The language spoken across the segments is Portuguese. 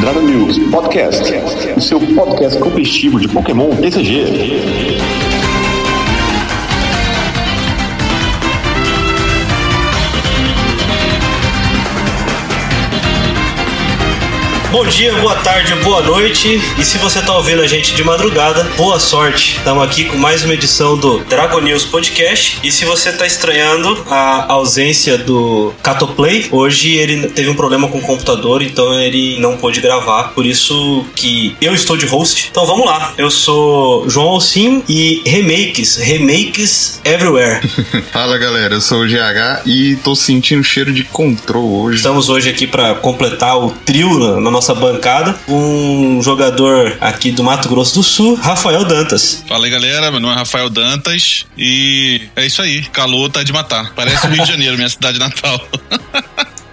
Dragon News Podcast, o seu podcast competitivo de Pokémon TCG. Bom dia, boa tarde, boa noite. E se você tá ouvindo a gente de madrugada, boa sorte. Estamos aqui com mais uma edição do Dragon News Podcast. E se você tá estranhando a ausência do Catoplay, hoje ele teve um problema com o computador, então ele não pôde gravar. Por isso que eu estou de host. Então vamos lá. Eu sou João Alcim e remakes, remakes everywhere. Fala galera, eu sou o GH e tô sentindo cheiro de control hoje. Estamos hoje aqui para completar o trio na nossa nossa bancada, um jogador aqui do Mato Grosso do Sul, Rafael Dantas. Fala aí, galera. Meu nome é Rafael Dantas e é isso aí. Calor tá de matar. Parece o Rio de Janeiro, minha cidade natal.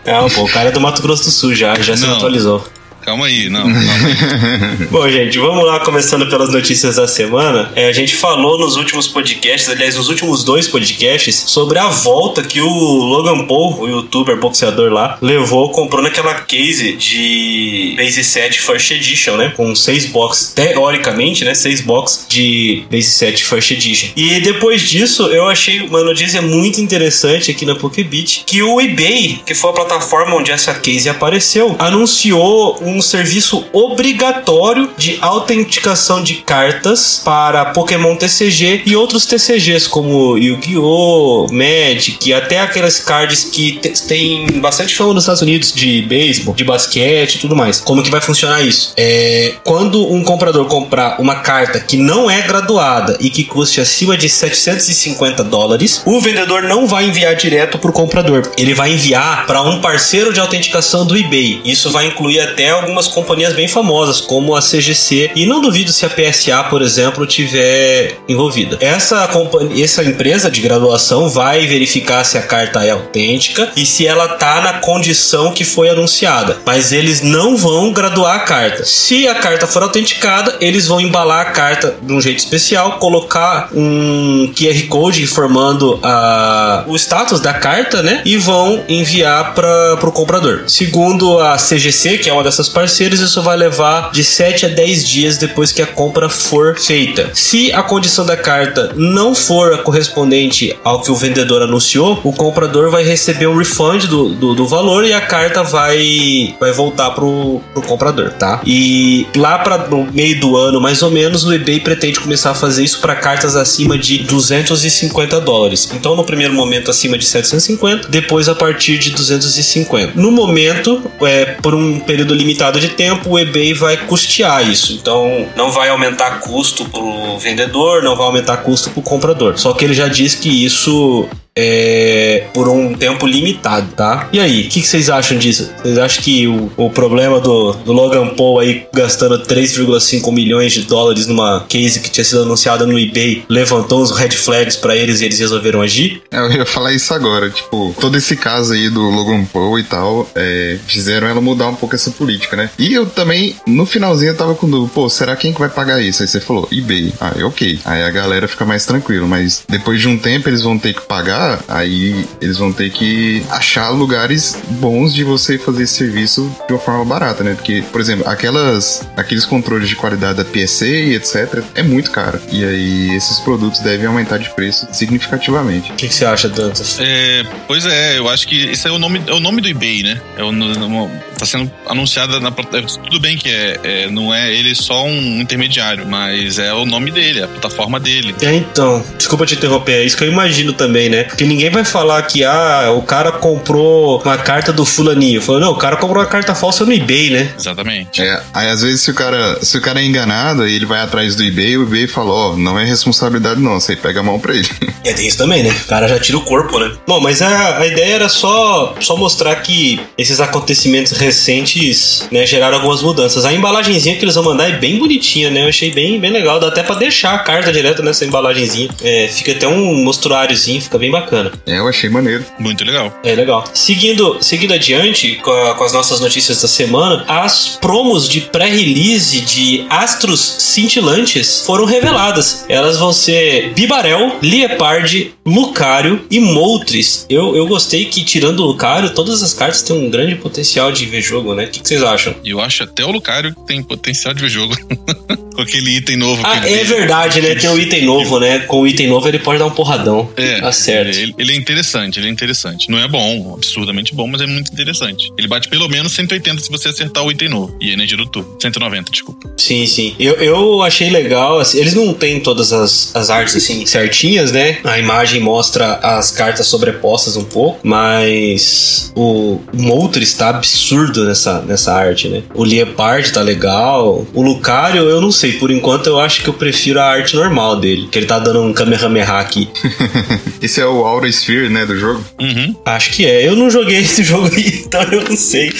Não, pô, o cara é do Mato Grosso do Sul já, já se atualizou. Calma aí, não. não. Bom, gente, vamos lá, começando pelas notícias da semana. É, a gente falou nos últimos podcasts, aliás, nos últimos dois podcasts, sobre a volta que o Logan Paul, o youtuber boxeador lá, levou comprando aquela case de Base 7 First Edition, né? Com seis boxes, teoricamente, né? Seis boxes de Base 7 First Edition. E depois disso, eu achei uma notícia muito interessante aqui na Pokébit, que o eBay, que foi a plataforma onde essa case apareceu, anunciou um um serviço obrigatório de autenticação de cartas para Pokémon TCG e outros TCGs, como Yu-Gi-Oh!, Magic, até aquelas cards que tem bastante fama nos Estados Unidos de beisebol, de basquete e tudo mais. Como que vai funcionar isso? É, quando um comprador comprar uma carta que não é graduada e que custe acima de 750 dólares, o vendedor não vai enviar direto para o comprador. Ele vai enviar para um parceiro de autenticação do eBay. Isso vai incluir até algumas companhias bem famosas, como a CGC, e não duvido se a PSA, por exemplo, tiver envolvida. Essa companhia, essa empresa de graduação vai verificar se a carta é autêntica e se ela tá na condição que foi anunciada, mas eles não vão graduar a carta. Se a carta for autenticada, eles vão embalar a carta de um jeito especial, colocar um QR Code informando a, o status da carta, né? E vão enviar para o comprador. Segundo a CGC, que é uma dessas seus parceiros, isso vai levar de 7 a 10 dias depois que a compra for feita. Se a condição da carta não for a correspondente ao que o vendedor anunciou, o comprador vai receber um refund do, do, do valor e a carta vai, vai voltar pro, pro comprador, tá? E lá para no meio do ano, mais ou menos, o eBay pretende começar a fazer isso para cartas acima de 250 dólares. Então, no primeiro momento, acima de 750, depois a partir de 250. No momento, é, por um período limitado limitado de tempo, o eBay vai custear isso. Então, não vai aumentar custo para o vendedor, não vai aumentar custo para o comprador. Só que ele já diz que isso é, por um tempo limitado, tá? E aí, o que, que, vocês acham disso? Vocês acham que o, o problema do, do, Logan Paul aí gastando 3,5 milhões de dólares numa case que tinha sido anunciada no eBay levantou os red flags para eles e eles resolveram agir? É, eu ia falar isso agora, tipo, todo esse caso aí do Logan Paul e tal, é, fizeram ela mudar um pouco essa política, né? E eu também, no finalzinho, eu tava com dúvida, pô, será quem que vai pagar isso? Aí você falou, eBay. Ah, é ok. Aí a galera fica mais tranquilo, mas depois de um tempo eles vão ter que pagar aí eles vão ter que achar lugares bons de você fazer esse serviço de uma forma barata, né? Porque, por exemplo, aquelas, aqueles controles de qualidade da PSA e etc. é muito caro. E aí esses produtos devem aumentar de preço significativamente. O que, que, você acha, Dantas? É, pois é, eu acho que esse é o nome, é o nome do eBay, né? É o, tá sendo anunciada na é, tudo bem que é, é, não é ele só um intermediário, mas é o nome dele, a plataforma dele. É então, desculpa te interromper, é isso que eu imagino também, né? Porque ninguém vai falar que, ah, o cara comprou uma carta do fulaninho. Falou, não, o cara comprou uma carta falsa no eBay, né? Exatamente. É, aí às vezes se o cara, se o cara é enganado, aí ele vai atrás do eBay, o eBay fala, ó, oh, não é responsabilidade nossa, aí pega a mão pra ele. É, tem isso também, né? O cara já tira o corpo, né? Bom, mas a, a ideia era só, só mostrar que esses acontecimentos recentes, né, geraram algumas mudanças. A embalagenzinha que eles vão mandar é bem bonitinha, né? Eu achei bem, bem legal. Dá até pra deixar a carta direto nessa embalagenzinha. É, fica até um mostruáriozinho, fica bem bacana. É, eu achei maneiro. Muito legal. É legal. Seguindo, seguindo adiante com, a- com as nossas notícias da semana, as promos de pré-release de Astros Cintilantes foram reveladas. Elas vão ser Bibarel, Liepard, Lucario e Moltres. Eu, eu gostei que, tirando o Lucario, todas as cartas têm um grande potencial de ver jogo, né? O que, que vocês acham? Eu acho até o Lucario que tem potencial de ver jogo. Com aquele item novo Ah, é verdade, né? Tem um item novo, né? Com o item novo ele pode dar um porradão. É, Tá certo. Ele, ele é interessante, ele é interessante. Não é bom, absurdamente bom, mas é muito interessante. Ele bate pelo menos 180 se você acertar o item novo. E a energia do turno. 190, desculpa. Sim, sim. Eu, eu achei legal. assim, eles não têm todas as, as artes assim certinhas, né? A imagem mostra as cartas sobrepostas um pouco, mas o Moltres tá absurdo nessa, nessa arte, né? O Liepard tá legal. O Lucario, eu não sei. Por enquanto, eu acho que eu prefiro a arte normal dele. Que ele tá dando um Kamehameha aqui. Esse é o Aura Sphere, né, do jogo. Uhum. Acho que é. Eu não joguei esse jogo aí, então eu não sei.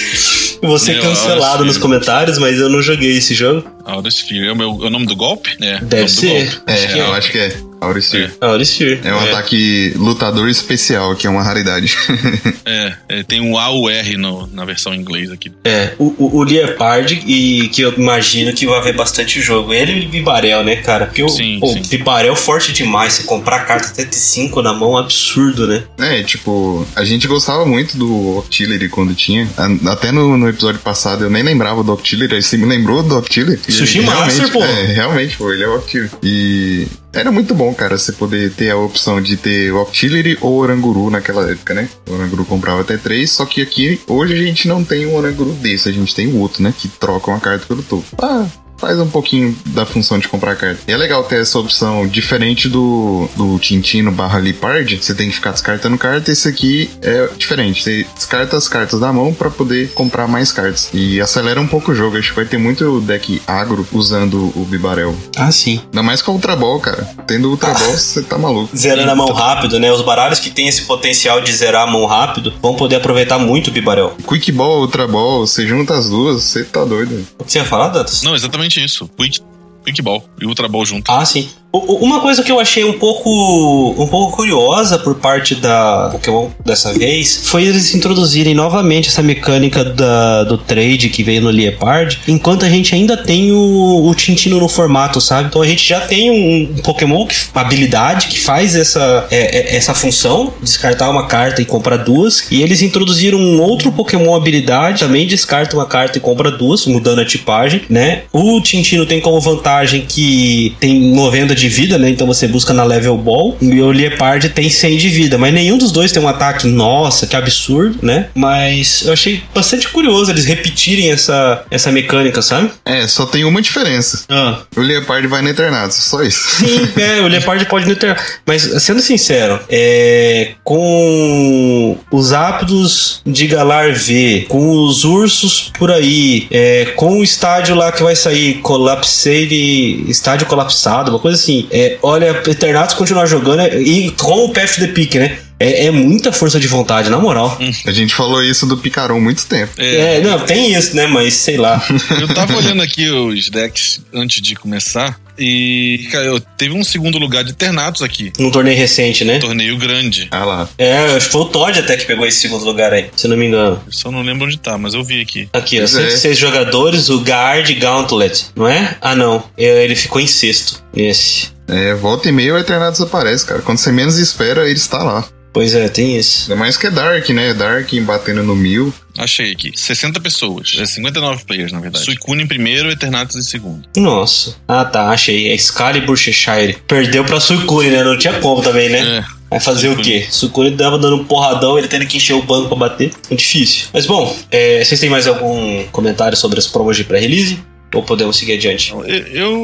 Eu Vou ser Meu, cancelado nos comentários, mas eu não joguei esse jogo. Aura Sphere. É o, meu, é o nome do golpe? É. Deve é o nome do ser. golpe. É, Acho que eu acho que é. Sphere. Ah, olha esse É um ataque lutador especial, que é uma raridade. É, é, tem um A ou R no, na versão em inglês aqui. É, o, o, o Liepard, e que eu imagino que vai haver bastante jogo. Ele e o Bibarel, né, cara? Porque o, Sim, pô, sim. o Bibarel é forte demais. Você comprar carta até de 5 na mão, absurdo, né? É, tipo, a gente gostava muito do Octillery quando tinha. A- Até no, no episódio passado eu nem lembrava do Octillery, aí você me lembrou do Octillery. Sushi realmente- Master, pô. É, realmente, pô, ele é o Octillery. E era muito bom, cara, você poder ter a opção de ter o Octillery ou Oranguru naquela época, né? O Oranguru comprava até três, só que aqui, hoje a gente não tem um Oranguru desse, a gente tem o outro, né? Que troca uma carta pelo topo. Ah, faz um pouquinho da função de comprar carta. E é legal ter essa opção diferente do, do Tintino barra Lipard. Você tem que ficar descartando carta. Esse aqui é diferente. Você descarta as cartas da mão pra poder comprar mais cartas. E acelera um pouco o jogo. Acho que vai ter muito deck agro usando o Bibarel. Ah, sim. Ainda mais com o Ultra Ball, cara. Tendo Ultra Ball, você tá maluco. Zerando a mão rápido, né? Os baralhos que têm esse potencial de zerar a mão rápido vão poder aproveitar muito o Bibarel. Quick Ball, Ultra Ball, você junta as duas, você tá doido. O que você ia falar, Datas? Não, exatamente isso. Quick, Quick Ball e Ultra Ball junto. Ah, sim. Uma coisa que eu achei um pouco, um pouco curiosa por parte da Pokémon dessa vez foi eles introduzirem novamente essa mecânica da, do trade que veio no Liepard, enquanto a gente ainda tem o, o Tintino no formato, sabe? Então a gente já tem um, um Pokémon, que, uma habilidade que faz essa, é- é- essa função, descartar uma carta e comprar duas, e eles introduziram um outro Pokémon habilidade, também descarta uma carta e compra duas, mudando a tipagem, né? O Tintino tem como vantagem que tem 90 de vida, né? Então você busca na level ball. E o Liepard tem 100 de vida. Mas nenhum dos dois tem um ataque, nossa, que absurdo, né? Mas eu achei bastante curioso eles repetirem essa, essa mecânica, sabe? É, só tem uma diferença. Ah. O Leopard vai no Eternatus, só isso. Sim, é, o Leopard pode não ter. Mas, sendo sincero, é, com os ápidos de Galar V, com os ursos por aí, é, com o estádio lá que vai sair, Colapsade, estádio colapsado, uma coisa assim. É, olha, Eternatus continuar jogando é, e com o Path the Peak, né? É, é muita força de vontade, na moral. A gente falou isso do Picaron há muito tempo. É, não, tem isso, né? Mas sei lá. Eu tava olhando aqui os decks antes de começar e, cara, eu teve um segundo lugar de Ternatos aqui. Num torneio recente, né? Torneio grande. Ah lá. É, acho que foi o Todd até que pegou esse segundo lugar aí, se não me engano. Eu só não lembro onde tá, mas eu vi aqui. Aqui, ó, Pois é. 106 jogadores, o Guard Gauntlet, não é? Ah, não. Ele ficou em sexto nesse. É, volta e meia o Eternatus aparece, cara. Quando você menos espera, ele está lá. Pois é, tem isso. Ainda mais que é Dark, né? Dark batendo no mil. Achei aqui. 60 pessoas. É 59 players, na verdade. Suicune em primeiro, Eternatus em segundo. Nossa. Ah, tá, achei. É Excalibur Cheshire. Perdeu pra Suicune, né? Não tinha como também, né? É. Vai fazer o Suicune. quê? Suicune dava dando um porradão, ele tendo que encher o banco pra bater. É difícil. Mas bom, é, vocês têm mais algum comentário sobre as promos de pré-release? Ou podemos seguir adiante? Eu,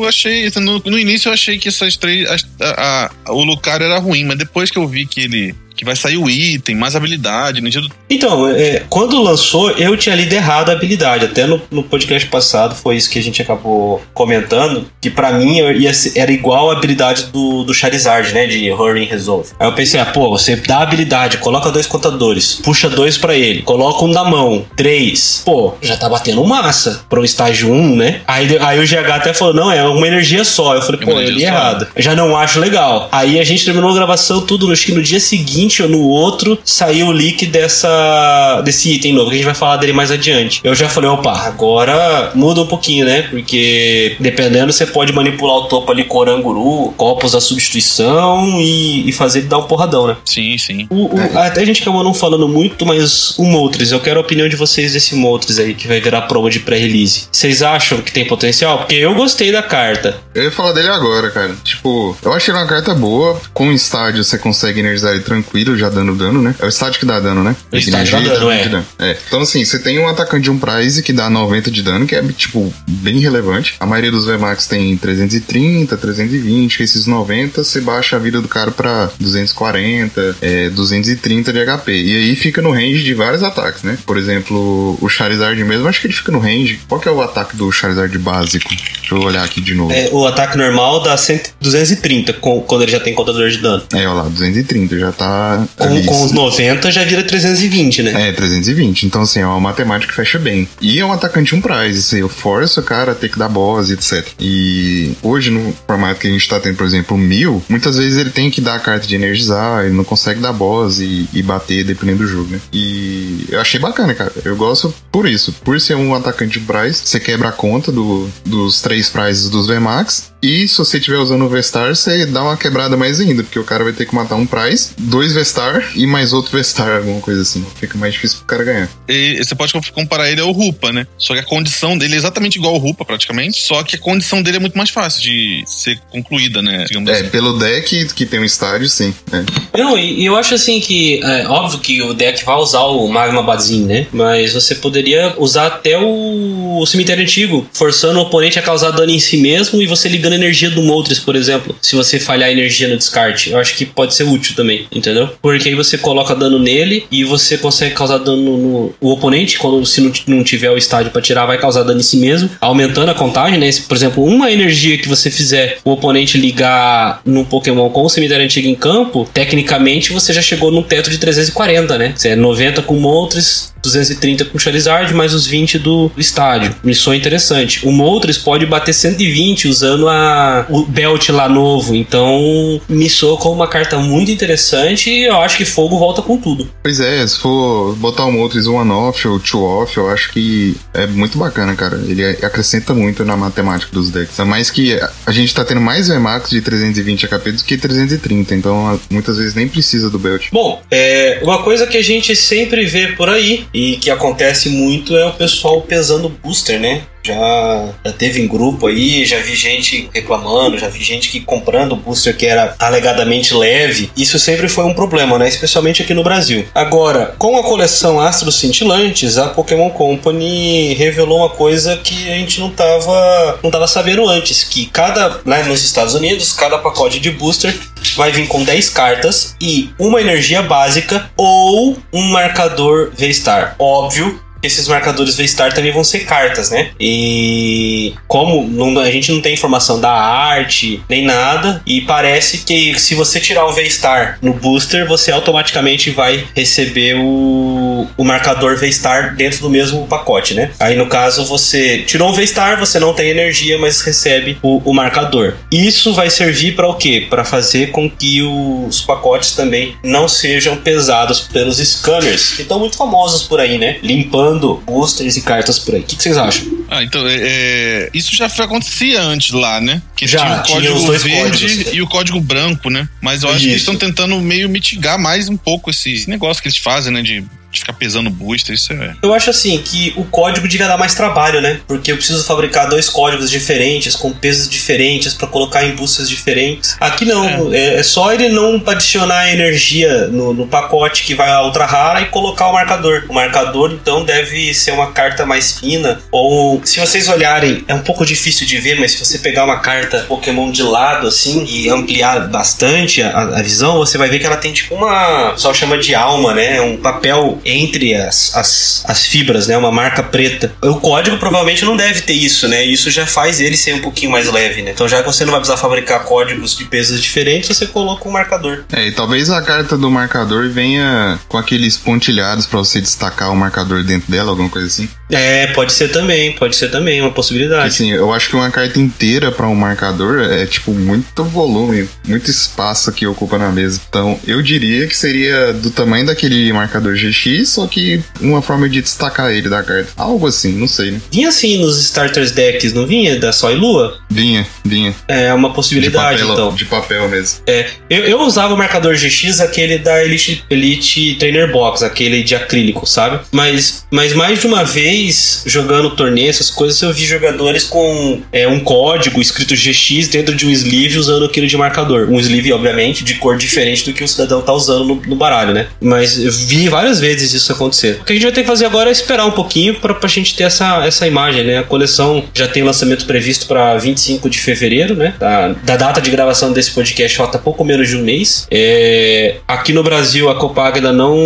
eu achei. No, no início eu achei que essas três. as- a- a- o Lucario era ruim, mas depois que eu vi que ele. Que vai sair o item, mais habilidade, energia do Então, é, quando lançou, eu tinha lido errado a habilidade. Até no, no podcast passado foi isso que a gente acabou comentando. Que pra mim ser- era igual a habilidade do, do Charizard, né? De Hurry and Resolve. Aí eu pensei, ah, pô, você dá a habilidade, coloca dois contadores, puxa dois pra ele, coloca um na mão, três. Pô, já tá batendo massa pro estágio 1, né? Aí, aí o GH até falou, não, é uma energia só. Eu falei, É pô, eu li errado. Eu já não acho legal. Aí a gente terminou a gravação tudo, acho que no dia seguinte seguinte ou no outro saiu o leak dessa, desse item novo, que a gente vai falar dele mais adiante. Eu já falei, opa, agora muda um pouquinho, né? Porque dependendo, você pode manipular o topo ali com oranguru, copos da substituição e, e fazer ele dar um porradão, né? Sim, sim. O, o, até a gente acabou não falando muito, mas o Moltres, eu quero a opinião de vocês desse Moltres aí, que vai virar promo de pré-release. Vocês acham que tem potencial? Porque eu gostei da carta. Eu ia falar dele agora, cara. Tipo, eu achei uma carta boa. Com o estádio você consegue energizar ele tranquilo, já dando dano, né? É o estádio que dá dano, né? O estádio dá dano, é. dano. é. Então, assim, você tem um atacante de um prize que dá 90 de dano, que é, tipo, bem relevante. A maioria dos VMAX tem 330, 320, esses 90, você baixa a vida do cara pra 240, é, 230 de HP. E aí fica no range de vários ataques, né? Por exemplo, o Charizard mesmo, acho que ele fica no range. Qual que é o ataque do Charizard básico? Deixa eu olhar aqui de novo. É, o ataque normal dá 100, 230 com, quando ele já tem contador de dano. É, olha lá, 230 já tá. Com, com os 90 já vira 320, né? É, 320. Então, assim, é uma matemática que fecha bem. E é um atacante um prize. Assim, eu forço o cara a ter que dar boss, etc. E hoje, no formato que a gente tá tendo, por exemplo, o Mil, muitas vezes ele tem que dar a carta de energizar, ele não consegue dar boss e, e bater dependendo do jogo, né? E eu achei bacana, cara. Eu gosto por isso. Por ser um atacante de prize, você quebra a conta do, dos três prizes dos VMAX e se você estiver usando o Vestar, você dá uma quebrada mais ainda, porque o cara vai ter que matar um Prize, dois Vestar e mais outro Vestar, alguma coisa assim. Fica mais difícil pro cara ganhar. E você pode comparar ele ao Rupa, né? Só que a condição dele é exatamente igual ao Rupa, praticamente. Só que a condição dele é muito mais fácil de ser concluída, né? Digamos é, assim. pelo deck que tem um estádio, sim. É. Não, e, eu acho assim que, é, óbvio que o deck vai usar o Magma Bazin, né? Mas você poderia usar até o, o cemitério antigo, forçando o oponente a causar dano em si mesmo e você ligando energia do Moltres, por exemplo, se você falhar energia no descarte. Eu acho que pode ser útil também, entendeu? Porque aí você coloca dano nele e você consegue causar dano no, oponente, quando se não, não tiver o estádio para tirar, vai causar dano em si mesmo, aumentando a contagem, né? Por exemplo, uma energia que você fizer o oponente ligar num Pokémon com o cemitério antigo em campo, tecnicamente você já chegou no teto de 340, né? Você é 90 com Moltres, 230 com Charizard, mais os 20 do estádio. Missão interessante. O Moltres pode bater 120 usando a, o Belt lá novo. Então, me soa como uma carta muito interessante e eu acho que fogo volta com tudo. Pois é, se for botar o Moltres one-off ou two-off, eu acho que é muito bacana, cara. Ele acrescenta muito na matemática dos decks. É mais que a gente tá tendo mais VMAX de 320 HP do que 330, então muitas vezes nem precisa do Belt. Bom, é, uma coisa que a gente sempre vê por aí e que acontece muito é o pessoal pesando booster, né? Já, já teve em grupo aí, já vi gente reclamando, já vi gente que comprando booster que era alegadamente leve. Isso sempre foi um problema, né? Especialmente aqui no Brasil. Agora, com a coleção Astros Cintilantes, a Pokémon Company revelou uma coisa que a gente não tava, não tava sabendo antes, que cada, né, nos Estados Unidos, cada pacote de booster vai vir com 10 cartas e uma energia básica ou um marcador V-Star. Óbvio esses marcadores V-Star também vão ser cartas, né? E como não, a gente não tem informação da arte nem nada, e parece que se você tirar o V-Star no booster, você automaticamente vai receber o, o marcador V-Star dentro do mesmo pacote, né? Aí no caso você tirou um V-Star, você não tem energia, mas recebe o, o marcador. Isso vai servir para o quê? Para fazer com que os pacotes também não sejam pesados pelos scanners, que estão muito famosos por aí, né? Limpando boosters e cartas por aí. O que, que vocês acham? Ah, então, é, é, isso já acontecia antes lá, né? Que já, tinha o código verde códigos. e o código branco, né? Mas eu acho isso. que eles estão tentando meio mitigar mais um pouco esse negócio que eles fazem, né? De de ficar pesando booster, isso é. Eu acho assim que o código devia dar mais trabalho, né? Porque eu preciso fabricar dois códigos diferentes, com pesos diferentes, para colocar em boosters diferentes. Aqui não, é. é, só ele não adicionar energia no, no pacote que vai a ultra rara e colocar o marcador. O marcador, então, deve ser uma carta mais fina. Ou, se vocês olharem, é um pouco difícil de ver, mas se você pegar uma carta Pokémon de lado, assim, e ampliar bastante a, a visão, você vai ver que ela tem tipo uma. só chama de alma, né? Um papel entre as, as, as fibras, né? Uma marca preta. O código provavelmente não deve ter isso, né? Isso já faz ele ser um pouquinho mais leve, né? Então já que você não vai precisar fabricar códigos de pesos diferentes, você coloca um marcador. É, e talvez a carta do marcador venha com aqueles pontilhados para você destacar o marcador dentro dela, alguma coisa assim. É, pode ser também, pode ser também, uma possibilidade. Assim, eu acho que uma carta inteira para um marcador é tipo muito volume, muito espaço que ocupa na mesa. Então, eu diria que seria do tamanho daquele marcador GX, só que uma forma de destacar ele da carta. Algo assim, não sei, né? Vinha assim nos starters decks, não vinha? Da Sol e Lua? Vinha, vinha. É uma possibilidade, de papel, então. De papel mesmo. É, eu, eu usava o marcador GX, aquele da Elite, Elite Trainer Box, aquele de acrílico, sabe? Mas, mas mais de uma vez, jogando torneio, essas coisas, eu vi jogadores com é, um código escrito GX dentro de um sleeve usando aquilo de marcador. Um sleeve, obviamente, de cor diferente do que o cidadão tá usando no, no baralho, né? Mas eu vi várias vezes isso acontecer. O que a gente vai ter que fazer agora é esperar um pouquinho pra, pra gente ter essa, essa imagem, né? A coleção já tem lançamento previsto para 25 de fevereiro, né? Da, da data de gravação desse podcast falta pouco menos de um mês. É, aqui no Brasil, a Copag ainda não.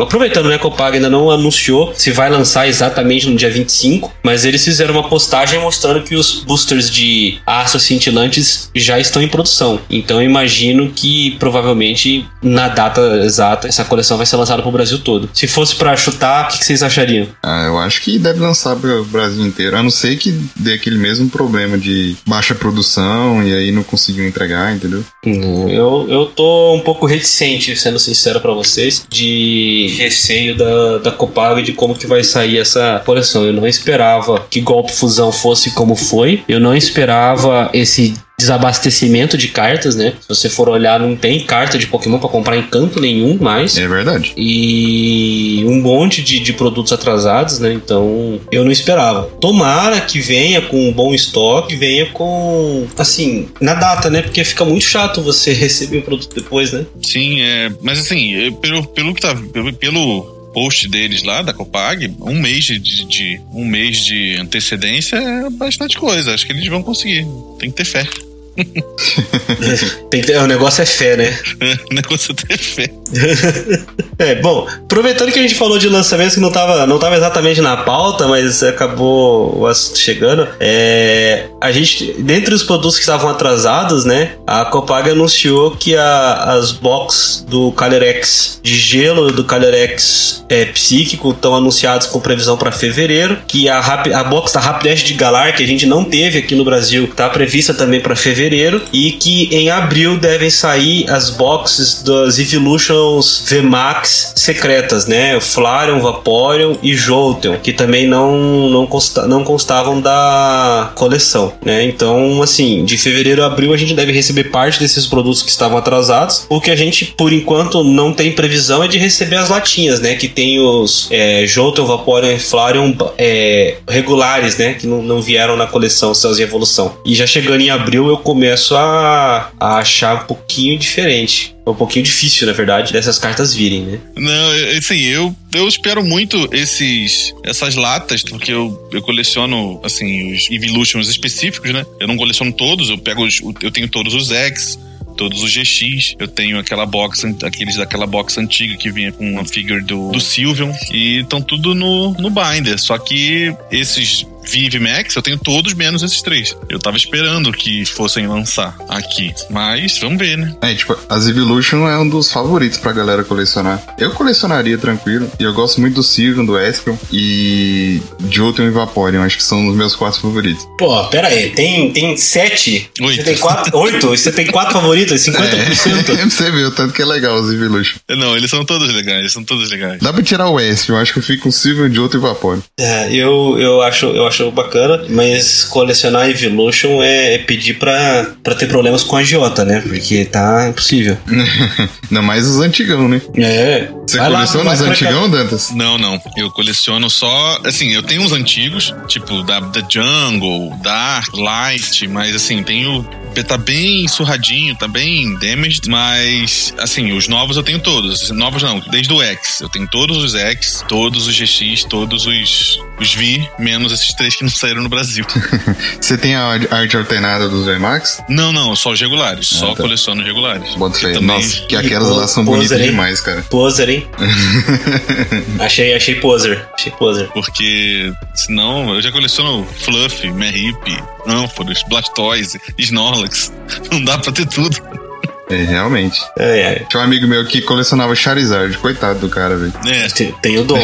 Aproveitando, né? A Copag ainda não anunciou se vai lançar exatamente no dia 25, mas eles fizeram uma postagem mostrando que os boosters de aço cintilantes já estão em produção. Então eu imagino que provavelmente na data exata essa coleção vai ser lançada pro Brasil todo. Se fosse para chutar, o que, que vocês achariam? Ah, eu acho que deve lançar para o Brasil inteiro, a não ser que dê aquele mesmo problema de baixa produção e aí não conseguiu entregar, entendeu? Hum, Eu, eu tô um pouco reticente, sendo sincero pra vocês, de receio da, da Copag de como que vai sair essa coleção. Eu não esperava que Golpe Fusão fosse como foi. Eu não esperava esse desabastecimento de cartas, né? Se você for olhar, não tem carta de Pokémon pra comprar em canto nenhum mais. É verdade. E um monte de, de produtos atrasados, né? Então eu não esperava. Tomara que venha com um bom estoque, venha com. Assim, na data, né? Porque fica muito chato você receber o produto depois, né? Sim, é, mas assim, eu- pelo, pelo que tá. Pelo, pelo post deles lá da Copag, um mês de, de- um mês de antecedência é bastante coisa. Acho que eles vão conseguir. Tem que ter fé. Tem que ter- o negócio é fé, né? o negócio é ter fé. É, bom, aproveitando que a gente falou de lançamentos que não tava, não tava exatamente na pauta, mas acabou o assunto chegando, é, a gente, dentre os produtos que estavam atrasados, né, a Copag anunciou que a- as box do Calyrex de gelo do Calyrex é, psíquico estão anunciados com previsão para fevereiro, que a, a box da Rapidash de Galar, que a gente não teve aqui no Brasil, está prevista também para fevereiro, e que em abril devem sair as boxes das Evolutions VMAX secretas, né? Flareon, Vaporeon e Jolteon, que também não, não, consta- não constavam da coleção, né? Então, assim, de fevereiro a abril a gente deve receber parte desses produtos que estavam atrasados. O que a gente, por enquanto, não tem previsão é de receber as latinhas, né? Que tem os é, Jolteon, Vaporeon e Flareon é, regulares, né? Que não, não vieram na coleção Cells em Evolução. E já chegando em abril eu começo a, a achar um pouquinho diferente. É um pouquinho difícil, na verdade, dessas cartas virem, né? Não, assim, eu, eu espero muito esses, essas latas, porque eu, eu coleciono, assim, os Evolutions específicos, né? Eu não coleciono todos, eu pego os, eu tenho todos os X, todos os GX, eu tenho aquela box, aqueles daquela box antiga que vinha com uma figure do, do Sylveon, e estão tudo no, no binder, só que esses Vive Max, eu tenho todos menos esses três. Eu tava esperando que fossem lançar aqui, mas vamos ver, né? É, tipo, as Evolution é um dos favoritos pra galera colecionar. Eu colecionaria tranquilo, e eu gosto muito do Sylveon, do Espion e Jolteon e Vaporeon, acho que são os meus quatro favoritos. Pô, pera aí, tem, tem sete? Oito. Você tem quatro? Oito? Você tem quatro favoritos? 50%? É, você o tanto que é legal os Evolution. Não, eles são todos legais, eles são todos legais. Dá pra tirar o Espion, acho que eu fico com Sylveon, Jolteon e Vaporeon. É, eu, eu, acho, eu acho bacana, mas colecionar Evolution é, é pedir pra, pra ter problemas com a agiota, né? Porque tá impossível. Ainda mais os antigão, né? É. Você Vai lá, coleciona vai os antigão, Dantas? Não, não. Eu coleciono só. Assim, eu tenho uns antigos, tipo da, da Jungle, Dark, Light, mas assim, tenho. Tá bem surradinho, tá bem damaged, mas assim, os novos eu tenho todos. Novos não, desde o X. Eu tenho todos os X, todos os GX, todos os Os vi, menos esses três que não saíram no Brasil. Você tem a arte alternada dos VMAX? não, não, só os regulares. Ah, só tá. coleciono os regulares. Bota fé. também- Nossa, que aquelas lá são poser, bonitas hein? demais, cara. Poser, hein? achei, achei poser. Achei poser. Porque senão eu já coleciono Fluff, Merrip, Amphoros, Blastoise, Snorlax. Não dá pra ter tudo. É, realmente. É, é. Tinha um amigo meu que colecionava Charizard, coitado do cara, velho. É, Tem, tem o dom.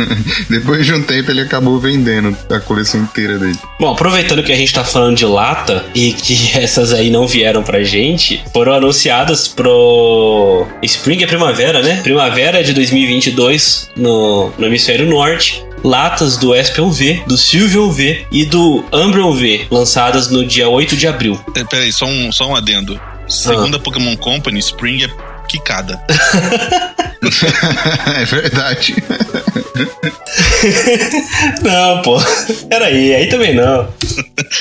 Depois de um tempo ele acabou vendendo a coleção inteira dele. Bom, aproveitando que a gente tá falando de lata e que essas aí não vieram pra gente, foram anunciadas pro Spring é Primavera, né? Primavera de 2022 no, no Hemisfério Norte. Latas do Espion V, do Sylveon V e do Umbreon V, lançadas no dia 8 de abril. é, peraí, só um, só um adendo. Segundo a Pokémon Company, Spring é quicada. é verdade. Não, pô. Peraí, aí também não.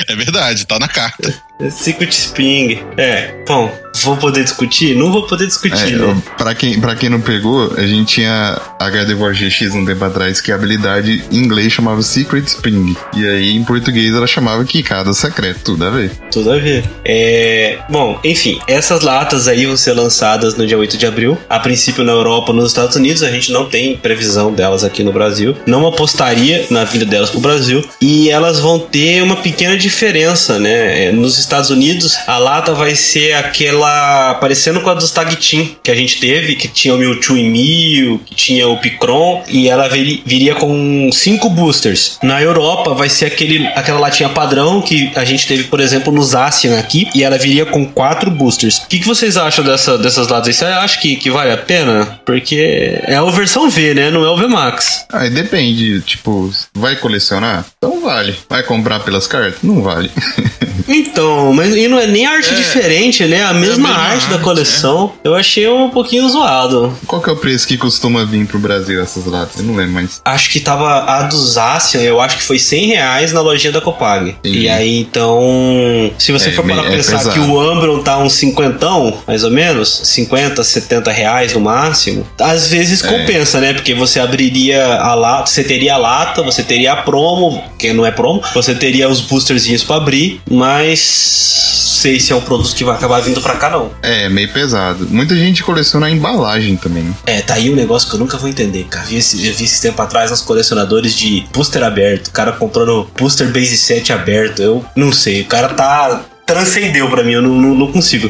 É verdade, tá na carta. Secret Spring. É, bom, vou poder discutir? Não vou poder discutir, É, né? pra, quem, pra quem não pegou, a gente tinha HD War GX um tempo atrás que a habilidade em inglês chamava Secret Spring. E aí em português ela chamava Quicada Secreta, tudo a ver. Tudo a ver. É, bom, enfim, essas latas aí vão ser lançadas no dia 8 de abril. A princípio na Europa, nos Estados Unidos, a gente não tem previsão delas aqui no Brasil. Não apostaria na vinda delas pro Brasil. E elas vão ter uma pequena diferença, né? É, Nos Estados Unidos, a lata vai ser aquela parecendo com a dos Tag Team que a gente teve, que tinha o Mewtwo e Mew, que tinha o Picron, e ela viri- viria com cinco boosters. Na Europa vai ser aquele, aquela latinha padrão que a gente teve, por exemplo, no Zacian aqui, e ela viria com quatro boosters. O que, que vocês acham dessa, dessas latas aí? Você acha que, que vale a pena? Porque é a versão V, né? Não é o VMAX. Aí depende, tipo, vai colecionar? Então vale. Vai comprar pelas cartas? Não vale. Então, mas e não é nem arte É. diferente, né? A mesma mesma arte da arte, coleção. Eu achei um pouquinho zoado. Qual que é o preço que costuma vir pro Brasil essas latas? Eu não lembro mais. Acho que tava a do Zacian, eu acho que foi 100 reais na lojinha da Copag. Entendi. E aí, então, se você É, for pra é pensar pesado. que o Ambron tá uns cinquentão, mais ou menos, 50, 70 reais no máximo, às vezes É. compensa, né? Porque você abriria a lata, você teria a lata, você teria a promo, que não é promo, você teria os boosterzinhos pra abrir, mas sei se é um produto que vai acabar vindo pra cá, não. É, meio pesado. Muita gente coleciona a embalagem também. É, tá aí um negócio que eu nunca vou entender, cara. Vi esse, eu vi esse tempo atrás nos colecionadores de booster aberto. O cara comprando booster base 7 aberto. Eu não sei, o cara tá. Transcendeu pra mim, eu não, não, não consigo.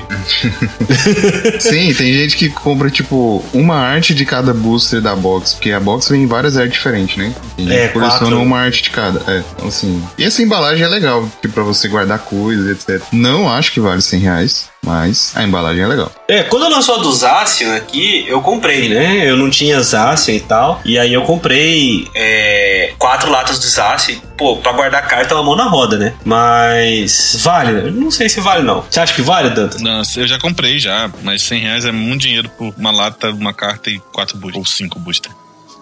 Sim, tem gente que compra, tipo, uma arte de cada booster da box, porque a box vem em várias artes diferentes, né? Gente É, coleciona quatro. uma arte de cada. É, então, assim. E essa embalagem é legal, tipo, pra você guardar coisas, etc. Não acho que vale 100 reais, mas a embalagem é legal. É, quando lançou a do Zacian aqui, eu comprei, né? Eu não tinha Zacian e tal. E aí eu comprei é, quatro latas do Zacian. Pô, pra guardar carta é uma mão na roda, né? Mas vale, né? Eu não sei se vale, não. Você acha que vale, Dantas? Não, eu já comprei já, mas 100 reais é muito dinheiro por uma lata, uma carta e quatro boosters. Ou cinco boosters.